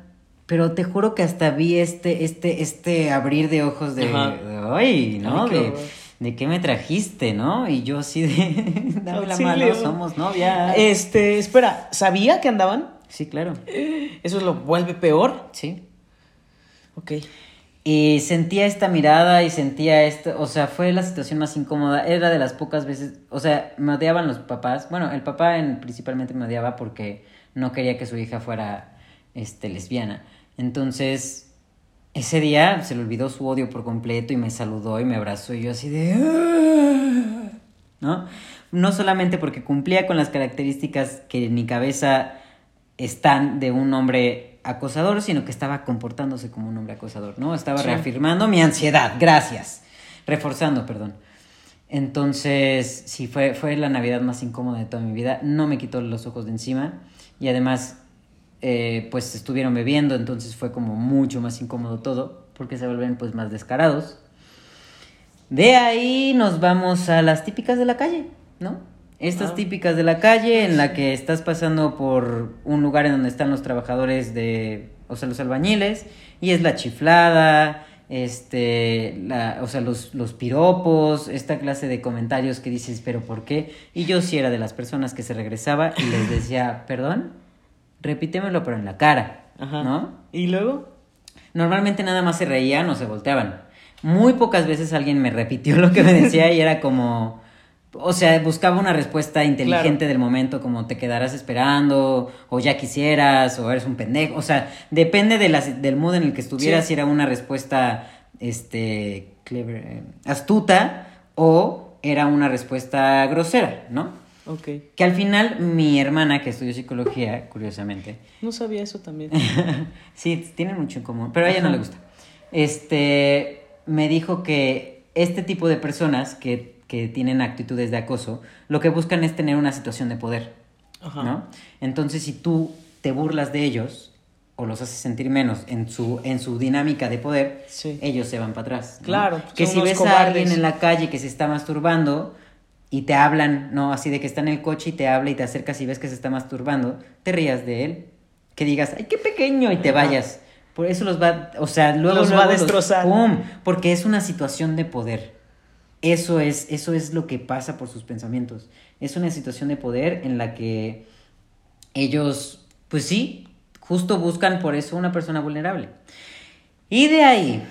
pero te juro que hasta vi este, este, este abrir de ojos de, ay, ¿no?
Ay,
de, de qué me trajiste, ¿no? Y yo así de, <laughs> dame la mano, somos novias.
Este, espera, ¿sabía que andaban?
Sí, claro, <gasps>
Eso lo vuelve peor.
sí.
Ok.
Y sentía esta mirada y sentía esto, o sea, fue la situación más incómoda. Era de las pocas veces, o sea, me odiaban los papás. Bueno, el papá en- principalmente me odiaba porque no quería que su hija fuera este, lesbiana. Entonces, ese día se le olvidó su odio por completo y me saludó y me abrazó y yo así de... "Ah", ¿No? No solamente porque cumplía con las características que en mi cabeza están de un hombre acosador, sino que estaba comportándose como un hombre acosador, ¿no? Estaba reafirmando mi ansiedad, gracias. Reforzando, perdón. Entonces, sí, fue, fue la Navidad más incómoda de toda mi vida. No me quitó los ojos de encima. Y además, eh, pues estuvieron bebiendo, entonces fue como mucho más incómodo todo, porque se vuelven pues más descarados. De ahí nos vamos a las típicas de la calle, ¿no? Estas
Ah.
típicas de la calle en la que estás pasando por un lugar en donde están los trabajadores de, o sea, los albañiles, y es la chiflada, este, la, o sea, los, los piropos, esta clase de comentarios que dices, pero ¿por qué? Y yo sí era de las personas que se regresaba y les decía, perdón, repítemelo pero en la cara,
Ajá.
¿no?
¿Y luego?
Normalmente nada más se reían o se volteaban. Muy pocas veces alguien me repitió lo que me decía y era como, o sea, buscaba una respuesta inteligente del momento, como te quedarás esperando, o ya quisieras, o eres un pendejo. O sea, depende de del mood en el que estuvieras,
Sí.
si era una respuesta, este, clever, eh, astuta, o era una respuesta grosera, ¿no?
Ok.
Que al final mi hermana, que estudió psicología, curiosamente,
No sabía eso también. <laughs>
sí, tienen mucho en común, pero a ella no
Ajá.
le gusta. Este, me dijo que este tipo de personas que, que tienen actitudes de acoso, lo que buscan es tener una situación de poder,
Ajá.
¿no? Entonces, si tú te burlas de ellos o los haces sentir menos en su, en su dinámica de poder,
Sí.
ellos se van para atrás. ¿no?
Claro,
Que
son
si ves a
cobardes.
alguien en la calle que se está masturbando y te hablan, ¿no? Así de que está en el coche y te habla y te acercas y ves que se está masturbando, te rías de él. Que digas, ay, qué pequeño y te vayas. Por eso los va, o sea, luego
Los va a destrozar.
¡Pum! Porque es una situación de poder. Eso es, eso es lo que pasa por sus pensamientos. Es una situación de poder en la que ellos, pues sí, justo buscan por eso una persona vulnerable. Y de ahí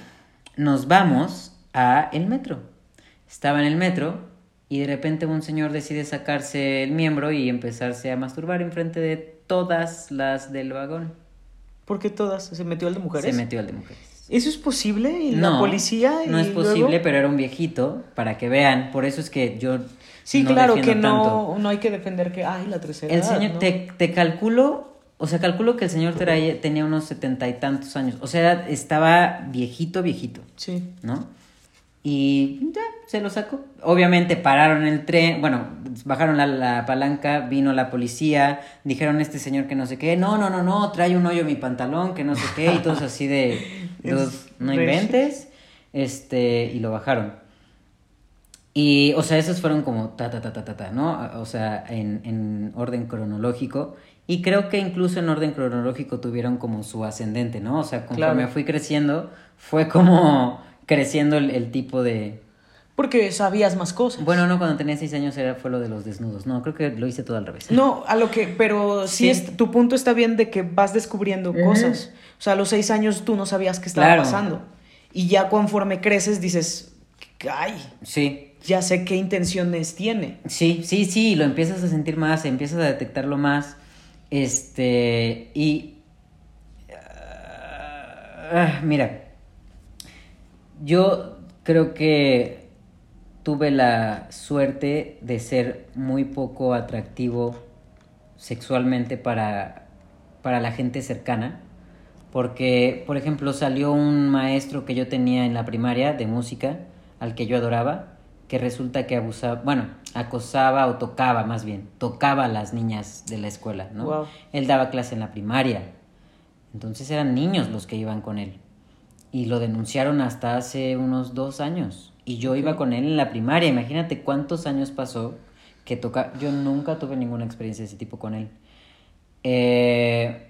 nos vamos a el metro. Estaba en el metro y de repente un señor decide sacarse el miembro y empezarse a masturbar enfrente de todas las del vagón.
¿Por qué todas? ¿Se metió el de mujeres?
Se metió al de mujeres.
¿Eso es posible? ¿Y la policía?
No es posible, pero era un viejito, para que vean. Por eso es que yo.
Sí,
no
claro que no,
tanto.
no hay que defender que, ay, la tercera
El señor,
¿no?
te, te calculo, o sea, calculo que el señor tenía unos setenta y tantos años. O sea, estaba viejito, viejito,
Sí.
¿no? Y ya, se lo sacó. Obviamente pararon el tren, bueno, bajaron la, la palanca, vino la policía, dijeron a este señor que no sé qué, no, no, no, no, trae un hoyo en mi pantalón, que no sé qué, y todos así de, <laughs>
Es
"Dude, no inventes, este, y lo bajaron. Y, o sea, esos fueron como ta, ta, ta, ta, ta, ta, ¿no? O sea, en, en orden cronológico. Y creo que incluso en orden cronológico tuvieron como su ascendente, ¿no? O sea, conforme
Claro.
fui creciendo, fue como creciendo el, el tipo de...
Porque sabías más cosas.
Bueno, no, cuando tenía seis años era, fue lo de los desnudos. No, creo que lo hice todo al revés.
No, a lo que, pero sí,
Sí.
es- tu punto está bien de que vas descubriendo cosas. O sea, a los seis años tú no sabías qué estaba
Claro.
pasando. Y ya conforme creces dices, ay,
Sí,
ya sé qué intenciones tiene.
Sí, sí, sí, lo empiezas a sentir más, empiezas a detectarlo más. Este, y... ah, mira, yo creo que tuve la suerte de ser muy poco atractivo sexualmente para, para la gente cercana. Porque, por ejemplo, salió un maestro que yo tenía en la primaria de música, al que yo adoraba, que resulta que abusaba, bueno, acosaba o tocaba más bien, tocaba a las niñas de la escuela, ¿no? Él daba clase en la primaria. Entonces eran niños los que iban con él. Y lo denunciaron hasta hace unos dos años. Y yo iba con él en la primaria. Imagínate cuántos años pasó que toca. Yo nunca tuve ninguna experiencia de ese tipo con él. Eh,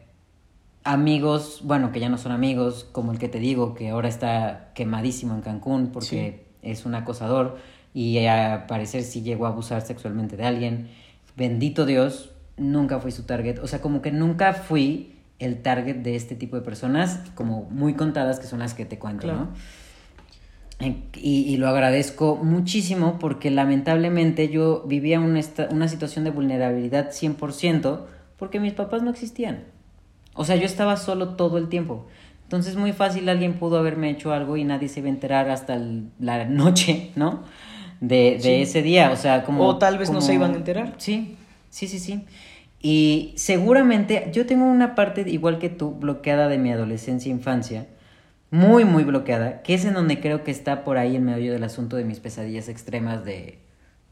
amigos, bueno, que ya no son amigos, como el que te digo, que ahora está quemadísimo en Cancún porque es un acosador y a parecer sí llegó a abusar sexualmente de alguien. Bendito Dios, nunca fui su target. O sea, como que nunca fui el target de este tipo de personas, como muy contadas que son las que te cuento,
Claro.
¿no? Y, y lo agradezco muchísimo porque lamentablemente yo vivía una, una situación de vulnerabilidad 100% porque mis papás no existían. O sea, yo estaba solo todo el tiempo. Entonces muy fácil alguien pudo haberme hecho algo y nadie se iba a enterar hasta el- la noche, ¿no? De, de
Sí.
ese día, o sea, como...
O tal vez no se iban a enterar.
Sí, sí, sí, sí. Y seguramente yo tengo una parte, igual que tú, bloqueada de mi adolescencia e infancia, muy, muy bloqueada, que es en donde creo que está por ahí en medio del asunto de mis pesadillas extremas de...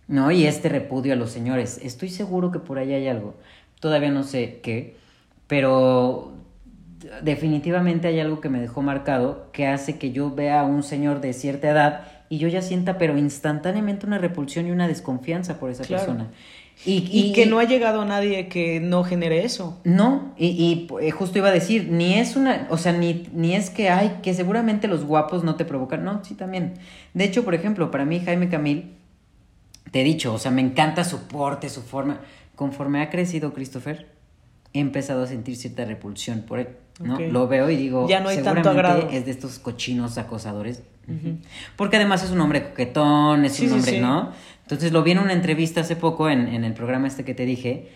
¿No? Y este repudio a los señores. Estoy seguro que por ahí hay algo. Todavía no sé qué, pero definitivamente hay algo que me dejó marcado que hace que yo vea a un señor de cierta edad y yo ya sienta pero instantáneamente una repulsión y una desconfianza por esa persona.
Y, que no ha llegado a nadie que no genere eso.
No, y, y, eh, justo iba a decir, ni es una, o sea, ni, ni es que hay, que seguramente los guapos no te provocan, no, sí también. De hecho, por ejemplo, para mí Jaime Camil, te he dicho, o sea, me encanta su porte, su forma. Conforme ha crecido Christopher, he empezado a sentir cierta repulsión por él, ¿no? Lo veo y digo,
ya no hay tanto agrado.
es de estos cochinos acosadores. Porque además es un hombre coquetón, es un hombre, ¿no? Entonces lo vi en una entrevista hace poco en, en el programa este que te dije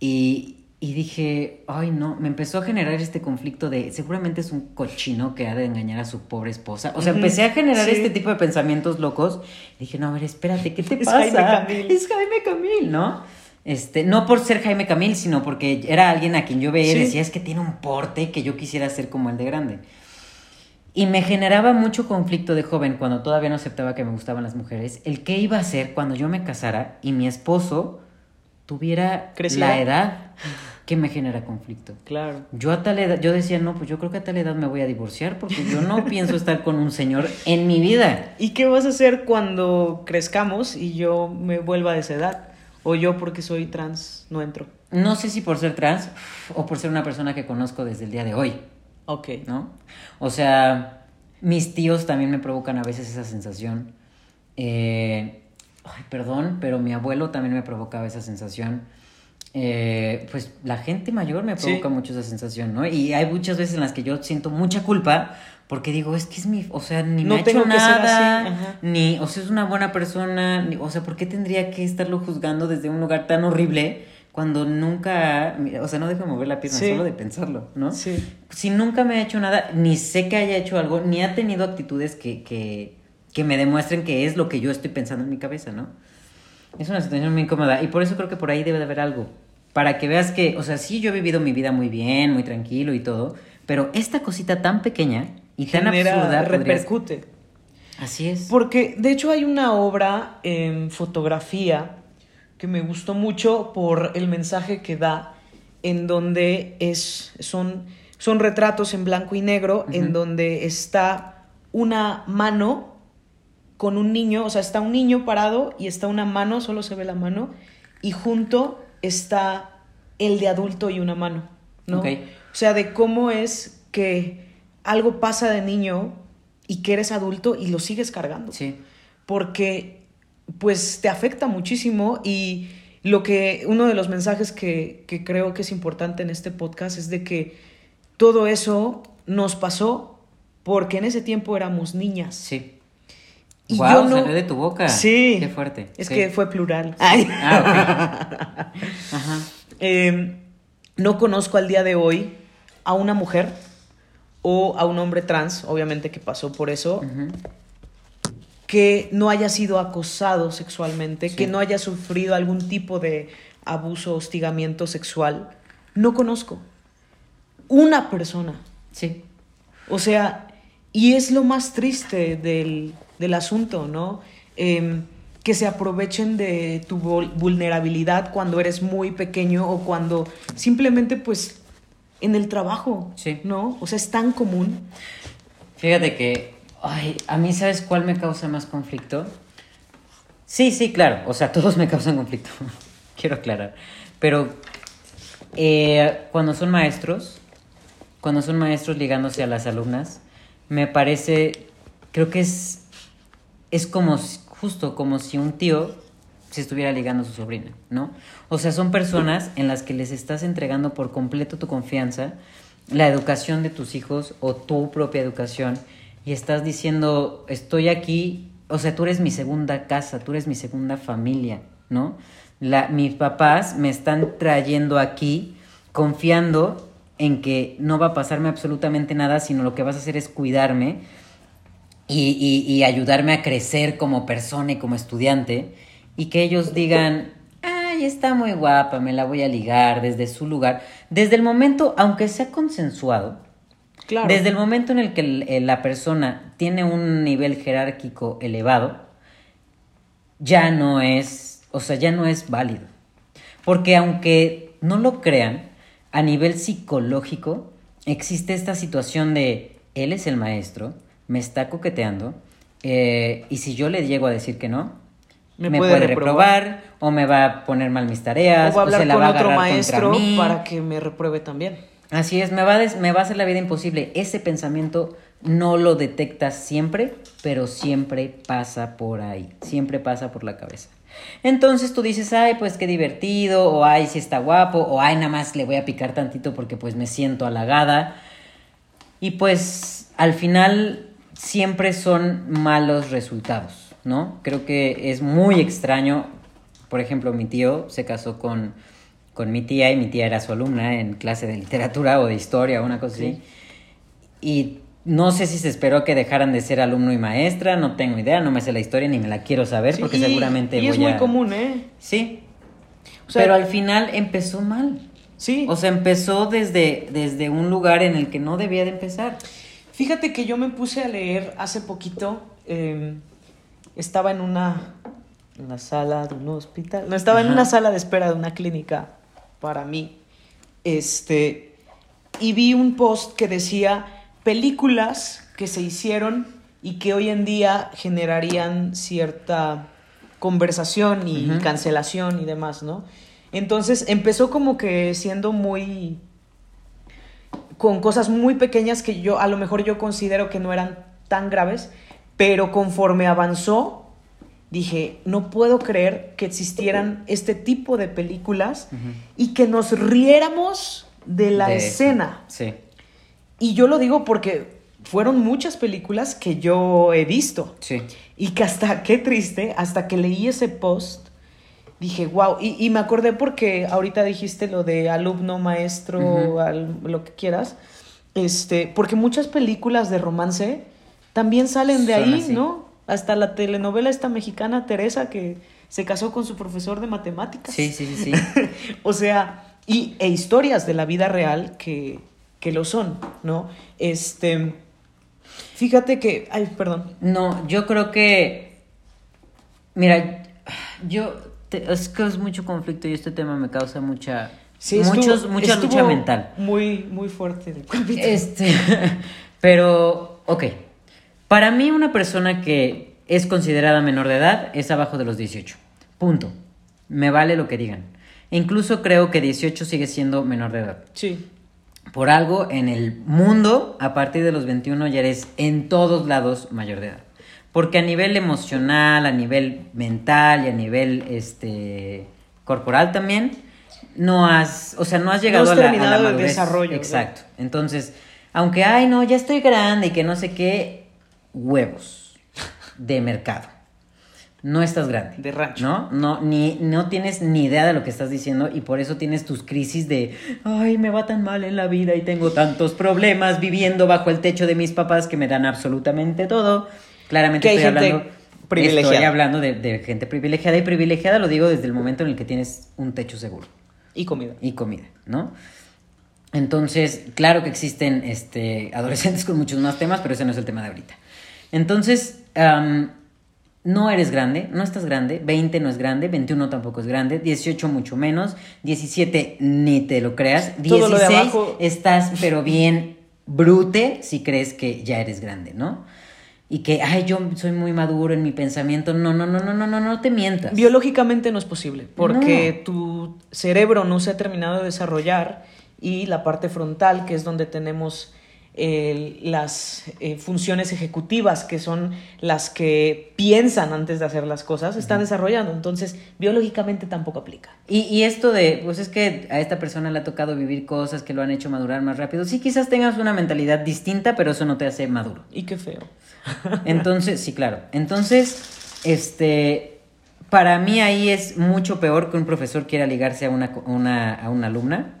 y, y, dije, ay no, me empezó a generar este conflicto de seguramente es un cochino que ha de engañar a su pobre esposa. O sea, empecé a generar este tipo de pensamientos locos. dije, no, a ver, espérate, ¿qué te pasa?
Es Jaime Camil.
Es Jaime Camil, ¿no? Este, no por ser Jaime Camil, sino porque era alguien a quien yo veía y decía, es que tiene un porte que yo quisiera ser como el de grande. Y me generaba mucho conflicto de joven cuando todavía no aceptaba que me gustaban las mujeres, el qué iba a hacer cuando yo me casara y mi esposo tuviera la edad que me genera conflicto.
Claro.
Yo a tal edad, yo decía, no, pues yo creo que a tal edad me voy a divorciar porque yo no <laughs> pienso estar con un señor en mi vida.
¿Y qué vas a hacer cuando crezcamos y yo me vuelva de esa edad? O yo porque soy trans no entro.
No sé si por ser trans o por ser una persona que conozco desde el día de hoy.
Ok.
¿No? O sea, mis tíos también me provocan a veces esa sensación. Eh, ay, perdón, pero mi abuelo también me provocaba esa sensación. Eh, pues la gente mayor me provoca mucho esa sensación, ¿no? Y hay muchas veces en las que yo siento mucha culpa porque digo, es que es mi, o sea, ni me ha hecho nada, ni, o sea, es una buena persona, o sea, ¿por qué tendría que estarlo juzgando desde un lugar tan horrible? Cuando nunca, o sea, no dejo de mover la pierna, solo de pensarlo, ¿no?
Sí.
Si nunca me ha hecho nada, ni sé que haya hecho algo, ni ha tenido actitudes que, que, que me demuestren que es lo que yo estoy pensando en mi cabeza, ¿no? Es una situación muy incómoda y por eso creo que por ahí debe de haber algo. Para que veas que, o sea, sí, yo he vivido mi vida muy bien, muy tranquilo y todo, pero esta cosita tan pequeña y tan absurda
repercute.
Así es.
Porque, de hecho, hay una obra en fotografía que me gustó mucho por el mensaje que da, en donde es, son, son retratos en blanco y negro, en donde está una mano con un niño, o sea, está un niño parado y está una mano, solo se ve la mano, y junto está el de adulto y una mano, ¿no? O sea, de cómo es que algo pasa de niño y que eres adulto y lo sigues cargando.
Sí.
Porque pues te afecta muchísimo y lo que uno de los mensajes que, creo que es importante en este podcast es de que todo eso nos pasó porque en ese tiempo éramos niñas.
Sí. Y wow, no... salió de tu boca.
Sí.
Qué fuerte.
Es que fue plural. <laughs>
Ah,
Ajá. Em, no conozco al día de hoy a una mujer o a un hombre trans, obviamente que pasó por eso, que no haya sido acosado sexualmente, que no haya sufrido algún tipo de abuso, hostigamiento sexual. No conozco. Una persona.
Sí.
O sea, y es lo más triste del, asunto, ¿no? Em, que se aprovechen de tu vulnerabilidad cuando eres muy pequeño o cuando simplemente pues en el trabajo,
sí.
¿no? O sea, es tan común.
Fíjate que Ay, a mí, ¿sabes cuál me causa más conflicto? Sí, sí, claro. O sea, <laughs> todos me causan conflicto. <laughs> Quiero aclarar. Pero eh, cuando son maestros, cuando son maestros ligándose a las alumnas, me parece, creo que es, es como, justo como si un tío se estuviera ligando a su sobrina, ¿no? O sea, son personas en las que les estás entregando por completo tu confianza, la educación de tus hijos o tu propia educación y estás diciendo, estoy aquí, o sea, tú eres mi segunda casa, tú eres mi segunda familia, ¿no? La, mis papás me están trayendo aquí confiando en que no va a pasarme absolutamente nada, sino lo que vas a hacer es cuidarme y, y, ayudarme a crecer como persona y como estudiante, y que ellos digan, ay, está muy guapa, me la voy a ligar desde su lugar. Desde el momento, aunque sea consensuado,
Claro.
desde el momento en el que el- la persona tiene un nivel jerárquico elevado, ya no es, o sea, ya no es válido. Porque aunque no lo crean, a nivel psicológico existe esta situación de él es el maestro, me está coqueteando, eh, y si yo le llego a decir que no,
Me
me,
puede
puede,
reprobar.
reprobar, o me va a poner mal mis tareas,
o va a hablar
se la
con
va a
otro maestro
mí.
para que me repruebe también.
Así es, me va, a me va a hacer la vida imposible. Ese pensamiento no lo detectas siempre, pero siempre pasa por ahí, siempre pasa por la cabeza. Entonces tú dices, ay, pues qué divertido, o ay, si está guapo, o ay, nada más le voy a picar tantito porque pues me siento halagada. Y pues al final siempre son malos resultados, ¿no? Creo que es muy extraño. Por ejemplo, mi tío se casó con, con mi tía y mi tía era su alumna en clase de literatura o de historia o una cosa así. Y no sé si se esperó que dejaran de ser alumno y maestra, no tengo idea, no me sé la historia ni me la quiero saber
Sí,
porque
y-
seguramente
y es muy
a-
común, ¿eh?
Sí.
O sea,
Pero al final empezó mal.
Sí.
O sea, empezó desde, desde un lugar en el que no debía de empezar.
Fíjate que yo me puse a leer hace poquito. eh, estaba en una, en una sala de un hospital. No, estaba en una sala de espera de una clínica para mí. Este. Y vi un post que decía películas que se hicieron y que hoy en día generarían cierta conversación y cancelación y demás, ¿no? Entonces empezó como que siendo muy con cosas muy pequeñas que yo a lo mejor yo considero que no eran tan graves, pero conforme avanzó dije, no puedo creer que existieran este tipo de películas y que nos riéramos de la
De eso.
escena.
Sí.
Y yo lo digo porque fueron muchas películas que yo he visto.
Sí.
Y que hasta, <laughs> qué triste, hasta que leí ese post, dije, wow. Y, y me acordé porque ahorita dijiste lo de alumno, maestro, al- lo que quieras. Este, porque muchas películas de romance también salen de
Son
ahí,
así.
¿no? Hasta la telenovela esta mexicana Teresa que se casó con su profesor de matemáticas.
Sí, sí, sí, sí. <laughs>
o sea, y, e historias de la vida real que, que lo son, ¿no? Este, fíjate que, ay, perdón.
No, yo creo que. Mira, yo. te- es que es mucho conflicto y este tema me causa mucha.
Sí, estuvo-
muchos, mucha lucha mental.
Muy, muy fuerte.
Este. <laughs> Pero, ok. Para mí, una persona que es considerada menor de edad es abajo de los 18. Punto. Me vale lo que digan. E incluso creo que 18 sigue siendo menor de edad.
Sí.
Por algo, en el mundo, a partir de los 21 ya eres en todos lados mayor de edad. Porque a nivel emocional, a nivel mental y a nivel este corporal también, no has, o sea, no has llegado
has
a, la, a la
terminado el desarrollo, ¿no?
Exacto. Entonces, aunque, ay, no, ya estoy grande y que no sé qué, huevos de mercado. No estás grande.
De rancho.
¿No? No, ni, no tienes ni idea de lo que estás diciendo y por eso tienes tus crisis de, ay, me va tan mal en la vida y tengo tantos problemas viviendo bajo el techo de mis papás que me dan absolutamente todo. Claramente estoy hablando,
privilegiada.
estoy hablando de, de gente privilegiada y privilegiada lo digo desde el momento en el que tienes un techo seguro
Y comida.
y comida, ¿no? Entonces, claro que existen este, adolescentes con muchos más temas, pero ese no es el tema de ahorita. Entonces, no eres grande, no estás grande, 20 no es grande, 21 tampoco es grande, 18 mucho menos, 17 ni te lo creas,
Todo lo de
16
abajo.
estás pero bien brute si crees que ya eres grande, ¿no? Y que, ay, yo soy muy maduro en mi pensamiento. No, no, no, no, no, no, no te mientas.
Biológicamente no es posible, porque tu cerebro no se ha terminado de desarrollar y la parte frontal, que es donde tenemos eh, las eh, funciones ejecutivas, que son las que piensan antes de hacer las cosas, están desarrollando. Entonces, biológicamente tampoco aplica.
Y, y esto de, pues es que a esta persona le ha tocado vivir cosas que lo han hecho madurar más rápido. Sí, quizás tengas una mentalidad distinta, pero eso no te hace maduro.
Y qué feo. <laughs>
Entonces, sí, claro. Entonces, este, para mí ahí es mucho peor que un profesor quiera ligarse a una, una, a una alumna.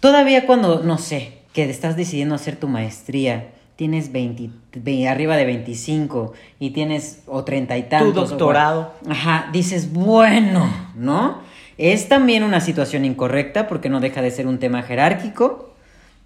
Todavía cuando, no sé, que estás decidiendo hacer tu maestría, tienes 20, ve- arriba de 25 y tienes o 30 y tantos. o
doctorado.
Ajá, dices, bueno, ¿no? Es también una situación incorrecta porque no deja de ser un tema jerárquico,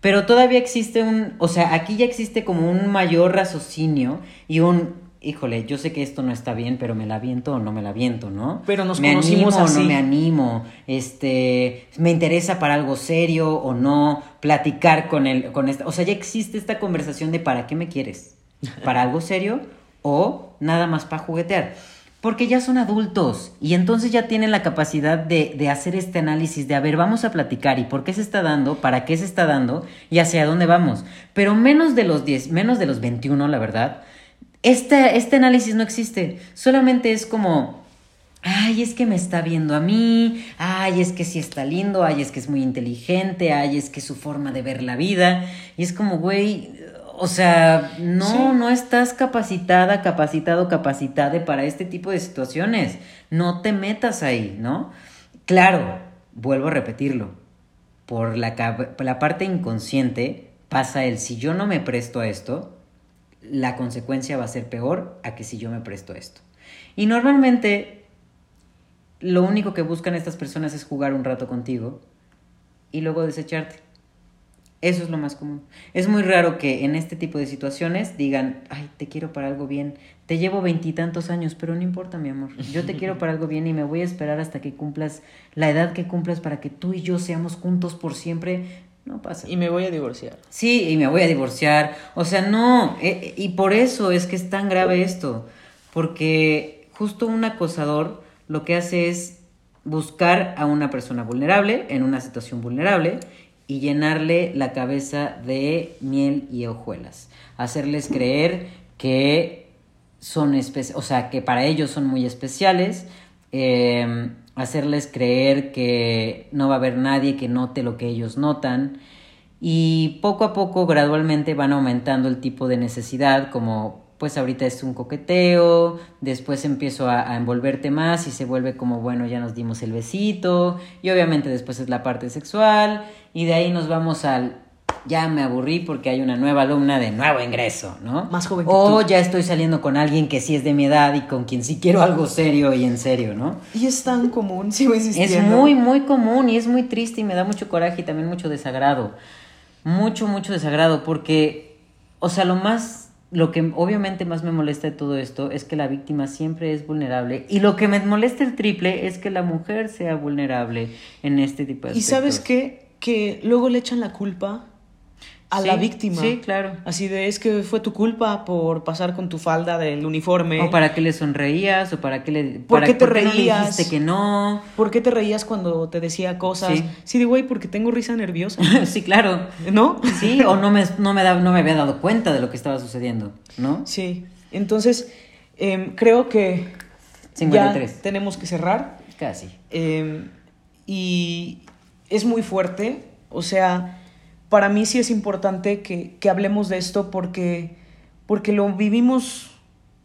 pero todavía existe un, o sea, aquí ya existe como un mayor raciocinio y un, híjole, yo sé que esto no está bien, pero me la viento o no me la viento, ¿no?
Pero nos
me
conocimos
animo
así.
o no me animo, este, me interesa para algo serio o no, platicar con el, con esta, o sea, ya existe esta conversación de para qué me quieres, para algo serio o nada más para juguetear. Porque ya son adultos y entonces ya tienen la capacidad de, de hacer este análisis de, a ver, vamos a platicar y por qué se está dando, para qué se está dando y hacia dónde vamos. Pero menos de los 10, menos de los 21, la verdad, este, este análisis no existe. Solamente es como, ay, es que me está viendo a mí, ay, es que sí está lindo, ay, es que es muy inteligente, ay, es que es su forma de ver la vida. Y es como, güey, o sea, no,
Sí.
no estás capacitada, capacitado, capacitada para este tipo de situaciones. No te metas ahí, ¿no? Claro, vuelvo a repetirlo. Por la, la parte inconsciente pasa el si yo no me presto a esto, la consecuencia va a ser peor a que si yo me presto esto. Y normalmente lo único que buscan estas personas es jugar un rato contigo y luego desecharte. Eso es lo más común. Es muy raro que en este tipo de situaciones digan, ay, te quiero para algo bien. Te llevo veintitantos años, pero no importa, mi amor. Yo te quiero para algo bien y me voy a esperar hasta que cumplas la edad que cumplas para que tú y yo seamos juntos por siempre. No pasa.
Y me voy a divorciar.
Sí, y me voy a divorciar. O sea, no. eh, eh, y por eso es que es tan grave esto. Porque justo un acosador lo que hace es buscar a una persona vulnerable, en una situación vulnerable, y llenarle la cabeza de miel y hojuelas. Hacerles creer que son especiales, o sea, que para ellos son muy especiales. eh, hacerles creer que no va a haber nadie que note lo que ellos notan. Y poco a poco, gradualmente, van aumentando el tipo de necesidad, como pues ahorita es un coqueteo, después empiezo a, envolverte más y se vuelve como, bueno, ya nos dimos el besito, y obviamente después es la parte sexual, y de ahí nos vamos al, ya me aburrí porque hay una nueva alumna de nuevo ingreso, ¿no?
Más joven que
O
tú.
ya estoy saliendo con alguien que sí es de mi edad y con quien sí quiero algo serio y en serio, ¿no?
Y es tan común, <laughs> sigo
Es
insistiendo.
muy, muy común y es muy triste y me da mucho coraje y también mucho desagrado. Mucho, mucho desagrado porque, o sea, lo más, lo que obviamente más me molesta de todo esto es que la víctima siempre es vulnerable y lo que me molesta el triple es que la mujer sea vulnerable en este tipo de
Y sabes
aspectos.
qué? Que luego le echan la culpa a la víctima.
sí, claro.
Así de, es que fue tu culpa por pasar con tu falda del uniforme.
O para qué le sonreías, o para qué le...
¿Por
para-
qué te
no le
reías?
dijiste que no.
¿Por qué te reías cuando te decía cosas?
Sí.
Sí, de güey, porque tengo risa nerviosa. <laughs>
sí, claro.
¿No?
Sí, o no me, no, me da- no me había dado cuenta de lo que estaba sucediendo, ¿no?
Sí. Entonces, em, creo que
53.
ya tenemos que cerrar.
Casi.
Eh, y es muy fuerte. O sea, para mí sí es importante que, que hablemos de esto porque, porque lo vivimos.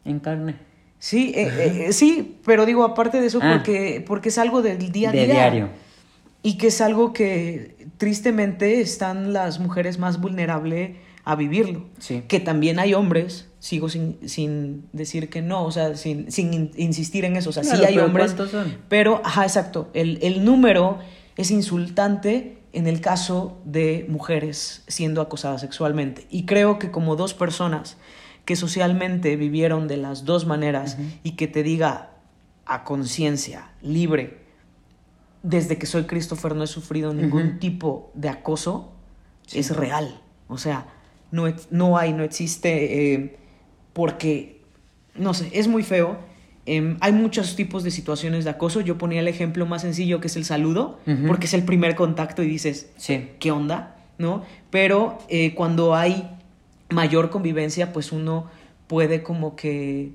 En carne.
Sí, eh, eh, sí, pero digo, aparte de eso,
Ah.
porque, porque es algo del día a
de
día.
diario.
Y que es algo que tristemente están las mujeres más vulnerables a vivirlo.
Sí.
Que también hay hombres, sigo sin, sin decir que no, o sea, sin, sin in- insistir en eso. O sea, sí hay
pero
hombres. Pero, ajá, exacto. El, el número es insultante en el caso de mujeres siendo acosadas sexualmente. Y creo que como dos personas que socialmente vivieron de las dos maneras y que te diga a conciencia, libre, desde que soy Christopher no he sufrido ningún tipo de acoso, es real. O sea, no, no hay, no existe, eh, porque, no sé, es muy feo. Em, hay muchos tipos de situaciones de acoso. Yo ponía el ejemplo más sencillo que es el saludo, porque es el primer contacto y dices,
Sí.
¿qué onda? ¿No? Pero eh, cuando hay mayor convivencia, pues uno puede como que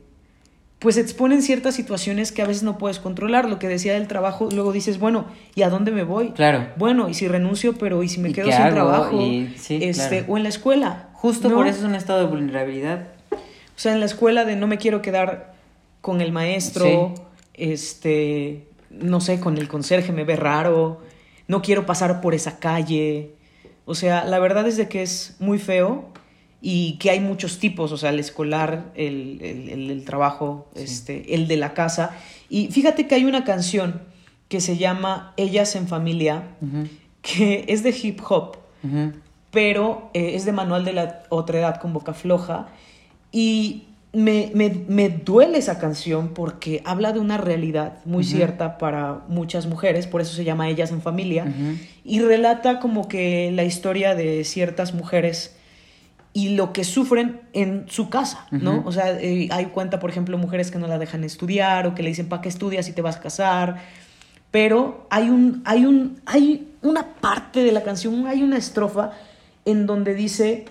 pues exponen ciertas situaciones que a veces no puedes controlar. Lo que decía del trabajo, luego dices, bueno, ¿y a dónde me voy?
Claro.
Bueno, y si renuncio, pero ¿y si me
¿Y
quedo sin
hago?
trabajo?
Y- sí,
este,
claro.
O en la escuela.
Justo
¿no?
por eso es un estado de vulnerabilidad.
O sea, en la escuela de no me quiero quedar con el maestro,
Sí.
este, no sé, con el conserje me ve raro, no quiero pasar por esa calle. O sea, la verdad es de que es muy feo y que hay muchos tipos, o sea, el escolar, el, el, el trabajo, este, el de la casa. Y fíjate que hay una canción que se llama Ellas en Familia, que es de hip hop, pero eh, es de manual de la otra edad con boca floja. Y me, me- me duele esa canción porque habla de una realidad muy cierta para muchas mujeres, por eso se llama Ellas en Familia, y relata como que la historia de ciertas mujeres y lo que sufren en su casa, ¿no? O sea, eh, hay cuenta, por ejemplo, mujeres que no la dejan estudiar o que le dicen, ¿para qué estudias si te vas a casar? Pero hay, un, hay, un, hay una parte de la canción, hay una estrofa en donde dice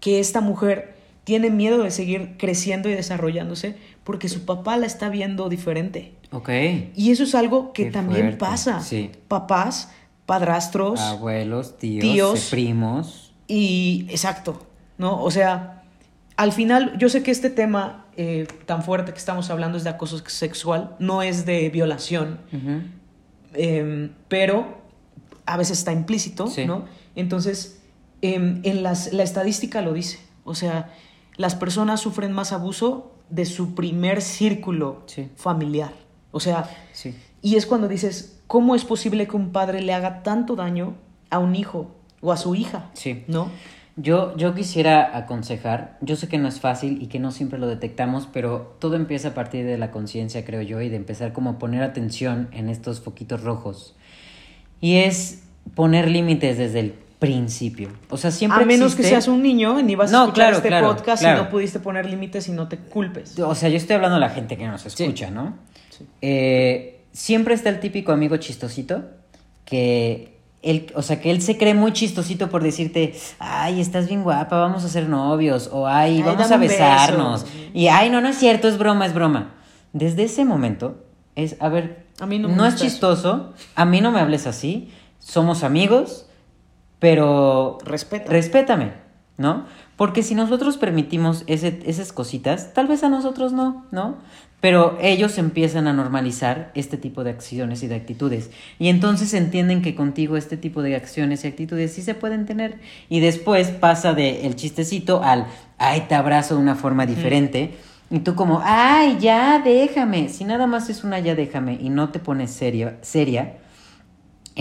que esta mujer tiene miedo de seguir creciendo y desarrollándose porque su papá la está viendo diferente.
Ok.
Y eso es algo que
Qué
también
fuerte,
pasa.
sí.
Papás, padrastros
Abuelos, tíos,
Tíos.
primos.
y exacto, ¿no? O sea, al final yo sé que este tema eh, tan fuerte que estamos hablando es de acoso sexual, no es de violación, eh, pero a veces está implícito,
Sí.
¿no? Entonces, em, en las, la estadística lo dice, o sea, las personas sufren más abuso de su primer círculo
Sí.
familiar, o sea,
Sí.
y es cuando dices, ¿cómo es posible que un padre le haga tanto daño a un hijo o a su hija?
Sí.
¿No?
Yo, yo quisiera aconsejar, yo sé que no es fácil y que no siempre lo detectamos, pero todo empieza a partir de la conciencia, creo yo, y de empezar como a poner atención en estos foquitos rojos. Y es poner límites desde el principio. O sea, siempre
a menos que seas un niño, ni vas a
No,
escuchar
claro,
este
claro,
podcast
claro.
y no pudiste poner límites y no te culpes.
O sea, yo estoy hablando a la gente que nos escucha, ¿no?
Sí.
Eh, siempre está el típico amigo chistosito que él, o sea, que él se cree muy chistosito por decirte, ay, estás bien guapa, vamos a ser novios, o ay,
Ay,
vamos a besarnos.
beso.
Y ay, no, no es cierto, es broma, es broma. Desde ese momento es, a ver,
A mí no me
es
eso.
chistoso, a mí no me hables así, somos amigos, pero respétame, ¿no? Porque si nosotros permitimos ese- esas cositas, tal vez a nosotros no, ¿no? Pero ellos empiezan a normalizar este tipo de acciones y de actitudes. Y entonces entienden que contigo este tipo de acciones y actitudes sí se pueden tener. Y después pasa de el chistecito al, ay, te abrazo de una forma diferente. Y tú como, ay, ya, déjame. Si nada más es una ya, déjame y no te pones seria, seria,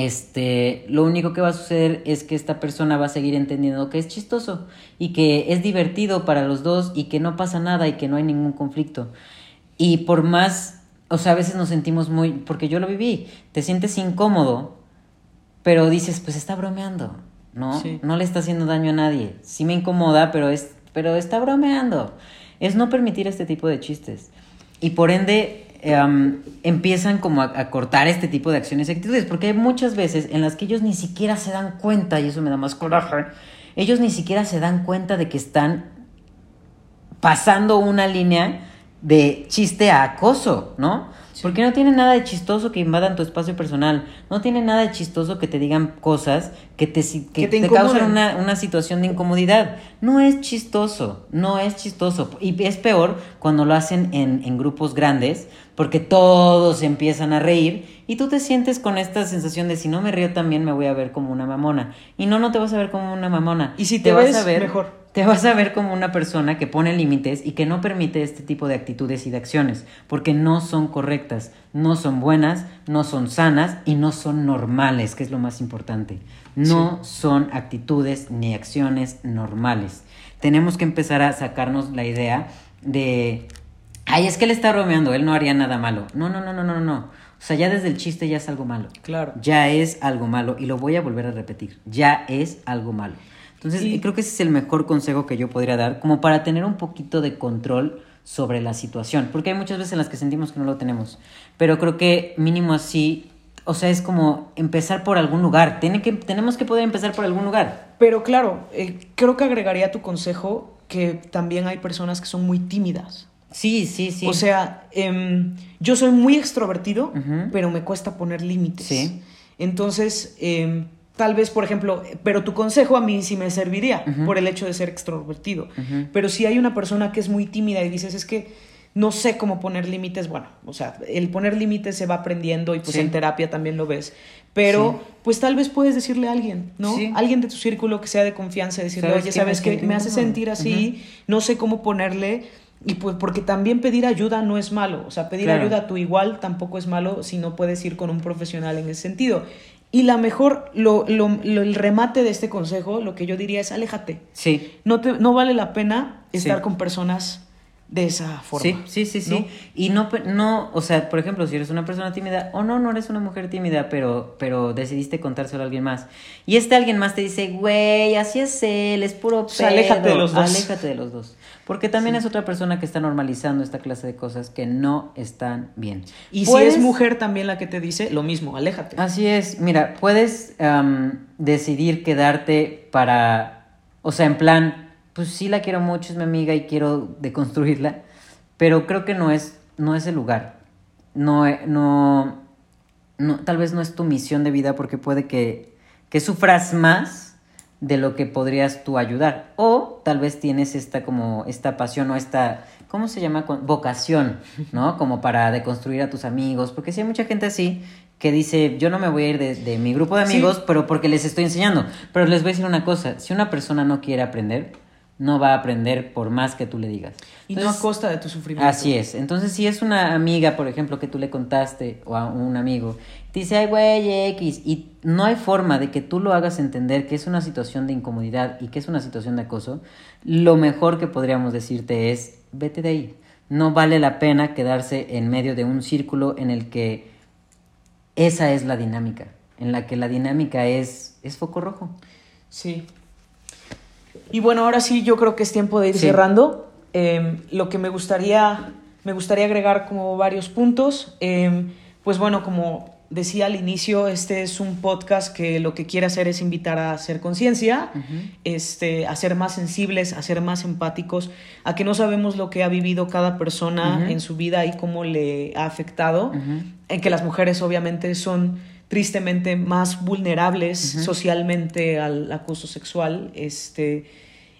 este, lo único que va a suceder es que esta persona va a seguir entendiendo que es chistoso y que es divertido para los dos y que no pasa nada y que no hay ningún conflicto. Y por más, o sea, a veces nos sentimos muy, porque yo lo viví, te sientes incómodo, pero dices, pues está bromeando, ¿no?
Sí.
No le está haciendo daño a nadie. Sí me incomoda, pero es, pero está bromeando. Es no permitir este tipo de chistes. Y por ende, em, empiezan como a, a cortar este tipo de acciones y actitudes, porque hay muchas veces en las que ellos ni siquiera se dan cuenta, y eso me da más coraje, ellos ni siquiera se dan cuenta de que están pasando una línea de chiste a acoso, ¿no? Porque no tiene nada de chistoso que invadan tu espacio personal, no tiene nada de chistoso que te digan cosas que te, que
Que te
te, causan una, una situación de incomodidad. No es chistoso, no es chistoso. Y es peor cuando lo hacen en, en grupos grandes, porque todos empiezan a reír y tú te sientes con esta sensación de si no me río también me voy a ver como una mamona. Y no, no te vas a ver como una mamona.
Y si te ves,
vas a ver
mejor.
te vas a ver como una persona que pone límites y que no permite este tipo de actitudes y de acciones, porque no son correctas, no son buenas, no son sanas y no son normales, que es lo más importante. No son actitudes ni acciones normales. Tenemos que empezar a sacarnos la idea de, ay, es que él está bromeando, él no haría nada malo. No, no, no, no, no, no. O sea, ya desde el chiste ya es algo malo.
Claro.
Ya es algo malo y lo voy a volver a repetir. Ya es algo malo. Entonces,
Y-
creo que ese es el mejor consejo que yo podría dar, como para tener un poquito de control sobre la situación, porque hay muchas veces en las que sentimos que no lo tenemos, pero creo que mínimo así, o sea, es como empezar por algún lugar, Tiene que, tenemos que poder empezar por algún lugar.
Pero claro, eh, creo que agregaría tu consejo que también hay personas que son muy tímidas.
Sí, sí, sí.
O sea, em, yo soy muy extrovertido, pero me cuesta poner límites.
Sí.
Entonces, em, tal vez, por ejemplo, pero tu consejo a mí sí me serviría por el hecho de ser extrovertido. Pero si hay una persona que es muy tímida y dices, es que no sé cómo poner límites, bueno, o sea, el poner límites se va aprendiendo y pues
Sí.
en terapia también lo ves. Pero
Sí.
pues tal vez puedes decirle a alguien, ¿no?
Sí.
Alguien de tu círculo que sea de confianza, decirle,
¿Sabes
oye,
qué?
¿sabes
Me siento
Me hace
incómodo".
sentir así, no sé cómo ponerle Y pues porque también pedir ayuda no es malo, o sea, pedir
Claro.
ayuda a tu igual tampoco es malo si no puedes ir con un profesional en ese sentido. Y la mejor, lo, lo- lo- el remate de este consejo, lo que yo diría es aléjate.
Sí,
No, te, no vale la pena estar con personas de esa forma.
Sí, sí, sí, sí.
¿no?
Y no, no, o sea, por ejemplo, si eres una persona tímida, o no, no eres una mujer tímida, pero, pero decidiste contárselo a alguien más. Y este alguien más te dice, güey, así es él, es puro pedo.
sea, aléjate de los dos.
Aléjate de los dos. Porque también es otra persona que está normalizando esta clase de cosas que no están bien.
Y si es mujer también la que te dice, lo mismo, aléjate.
Así es, mira, puedes decidir quedarte para, o sea, en plan, pues sí la quiero mucho, es mi amiga y quiero deconstruirla, pero creo que no es, no es el lugar. No, eh, no, no, tal vez no es tu misión de vida porque puede que, que sufras más de lo que podrías tú ayudar. O tal vez tienes esta como esta pasión o esta, ¿cómo se llama? Vocación, ¿no? <laughs> Como para deconstruir a tus amigos. Porque si hay mucha gente así que dice, yo no me voy a ir de, de mi grupo de
Sí.
amigos, pero porque les estoy enseñando. Pero les voy a decir una cosa, si una persona no quiere aprender, no va a aprender por más que tú le digas.
y no a costa de tu sufrimiento.
Así es. Entonces, si es una amiga, por ejemplo, que tú le contaste, o a un amigo, te dice, ay, güey, X, y no hay forma de que tú lo hagas entender que es una situación de incomodidad y que es una situación de acoso, lo mejor que podríamos decirte es, vete de ahí. No vale la pena quedarse en medio de un círculo en el que esa es la dinámica, en la que la dinámica es, es foco rojo.
Sí. Y bueno, ahora sí yo creo que es tiempo de ir
Sí.
cerrando. Eh, lo que me gustaría, me gustaría agregar como varios puntos. Eh, pues bueno, como decía al inicio, este es un podcast que lo que quiere hacer es invitar a hacer conciencia, este, a ser más sensibles, a ser más empáticos, a que no sabemos lo que ha vivido cada persona en su vida y cómo le ha afectado en que las mujeres obviamente son tristemente más vulnerables socialmente al acoso sexual. Este,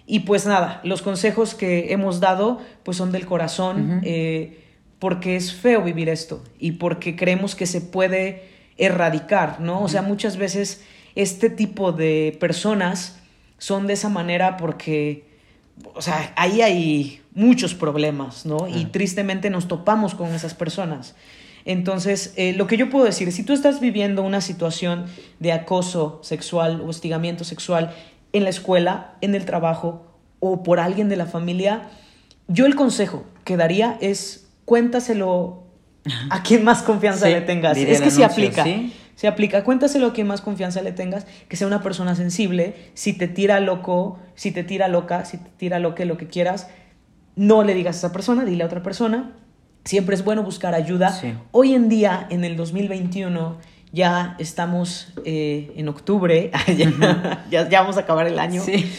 y pues nada, los consejos que hemos dado pues son del corazón, eh, porque es feo vivir esto y porque creemos que se puede erradicar, ¿no? O sea, muchas veces este tipo de personas son de esa manera porque, o sea, ahí hay muchos problemas, ¿no? Y tristemente nos topamos con esas personas. Entonces, eh, lo que yo puedo decir, si tú estás viviendo una situación de acoso sexual o hostigamiento sexual en la escuela, en el trabajo o por alguien de la familia, yo el consejo que daría es cuéntaselo a <laughs> quien más confianza
Sí,
le tengas. Es que se aplica.
¿sí?
Se aplica. Cuéntaselo a quien más confianza le tengas, que sea una persona sensible. Si te tira loco, si te tira loca, si te tira loque, lo que quieras, no le digas a esa persona, dile a otra persona. Siempre es bueno buscar ayuda.
Sí.
Hoy en día, en el 2021, ya estamos eh, en octubre, <laughs> ya, ya, ya vamos a acabar el año.
Sí.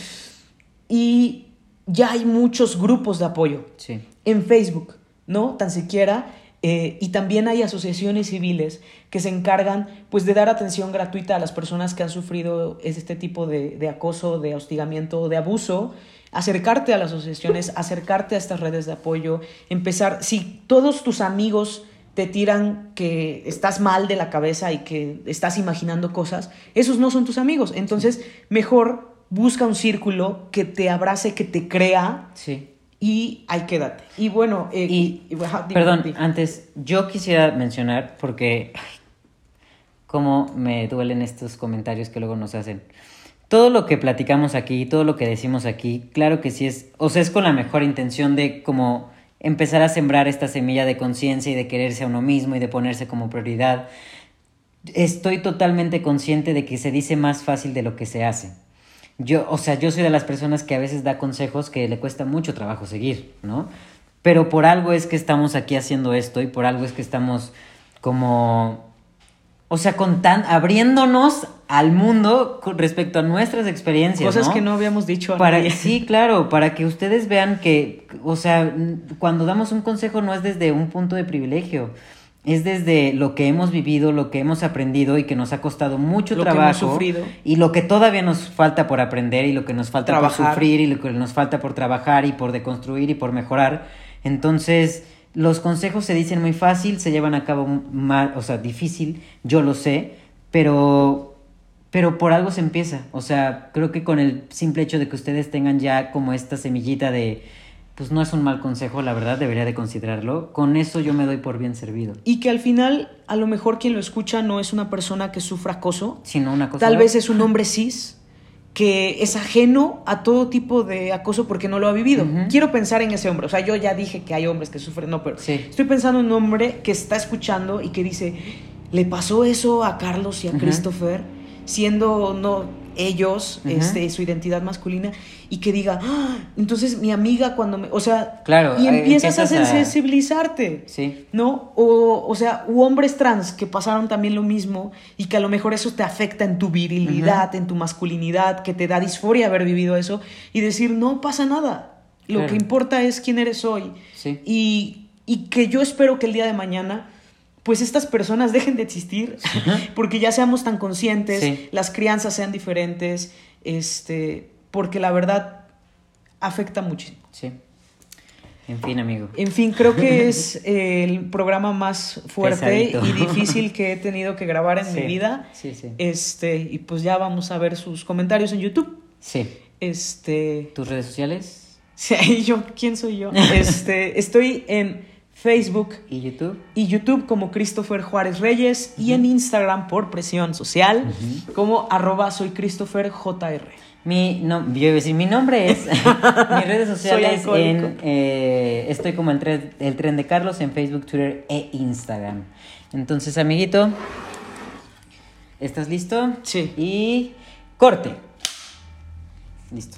Y ya hay muchos grupos de apoyo
Sí.
en Facebook, ¿no? Tan siquiera. Eh, y también hay asociaciones civiles que se encargan pues de dar atención gratuita a las personas que han sufrido este tipo de, de acoso, de hostigamiento, de abuso. Acercarte a las asociaciones, acercarte a estas redes de apoyo, empezar, si todos tus amigos te tiran que estás mal de la cabeza y que estás imaginando cosas, esos no son tus amigos. Entonces, mejor busca un círculo que te abrace, que te crea
Sí.
Y ahí quédate. Y bueno, eh,
Y,
y- ajá, dime,
perdón, antes, yo quisiera mencionar, porque cómo me duelen estos comentarios que luego nos hacen. Todo lo que platicamos aquí, todo lo que decimos aquí, claro que sí es, o sea, es con la mejor intención de como empezar a sembrar esta semilla de conciencia y de quererse a uno mismo y de ponerse como prioridad. Estoy totalmente consciente de que se dice más fácil de lo que se hace. Yo, o sea, yo soy de las personas que a veces da consejos que le cuesta mucho trabajo seguir, ¿no? Pero por algo es que estamos aquí haciendo esto y por algo es que estamos como, o sea, con tan, abriéndonos al mundo con respecto a nuestras experiencias,
Cosas
¿no?
que no habíamos dicho a
Para,
nadie.
sí, claro, para que ustedes vean que, o sea, cuando damos un consejo no es desde un punto de privilegio, es desde lo que hemos vivido, lo que hemos aprendido y que nos ha costado mucho
Lo que hemos
trabajo
sufrido.
y lo que todavía nos falta por aprender y lo que nos falta por
Trabajar.
sufrir y lo que nos falta por trabajar y por deconstruir y por mejorar. Entonces, los consejos se dicen muy fácil, se llevan a cabo más, o sea, difícil, yo lo sé, pero pero por algo se empieza. O sea, creo que con el simple hecho de que ustedes tengan ya como esta semillita de pues no es un mal consejo, la verdad, debería de considerarlo. Con eso yo me doy por bien servido.
Y que al final, a lo mejor quien lo escucha no es una persona que sufra acoso,
Sino una cosa...
tal vez es un hombre cis que es ajeno a todo tipo de acoso porque no lo ha vivido. Quiero pensar en ese hombre. O sea, yo ya dije que hay hombres que sufren, no, pero
Sí.
estoy pensando en un hombre que está escuchando y que dice, ¿le pasó eso a Carlos y a. Christopher? Siendo no ellos, este, su identidad masculina, y que diga, "Ah, entonces mi amiga cuando me... O sea,
Claro,
y empiezas a sensibilizarte.
Sí.
¿no? O, o sea, u hombres trans que pasaron también lo mismo y que a lo mejor eso te afecta en tu virilidad, en tu masculinidad, que te da disforia haber vivido eso y decir, no pasa nada. Lo
Claro.
que importa es quién eres hoy.
Sí.
Y, y que yo espero que el día de mañana, pues estas personas <laughs> dejen de existir, porque ya seamos tan conscientes,
Sí.
las crianzas sean diferentes, este, porque la verdad afecta muchísimo.
Sí. En fin, amigo.
En fin, creo que <laughs> es eh, el programa más fuerte
Pesadito.
y difícil que he tenido que grabar en <laughs>
Sí,
mi vida.
sí, sí.
Este, y pues ya vamos a ver sus comentarios en YouTube.
Sí.
Este,
¿Tus redes sociales?
sí, yo, ¿quién soy yo? Este, estoy en Facebook
¿Y YouTube?
y YouTube como Christopher Juárez Reyes y en Instagram por presión social como arroba soy Christopher JR.
Mi, no, yo iba a decir, mi nombre es. <laughs> mis redes sociales en. eh, estoy como el tren, el tren de Carlos en Facebook, Twitter e Instagram. Entonces, amiguito, ¿estás listo?
Sí.
Y. Corte. Listo.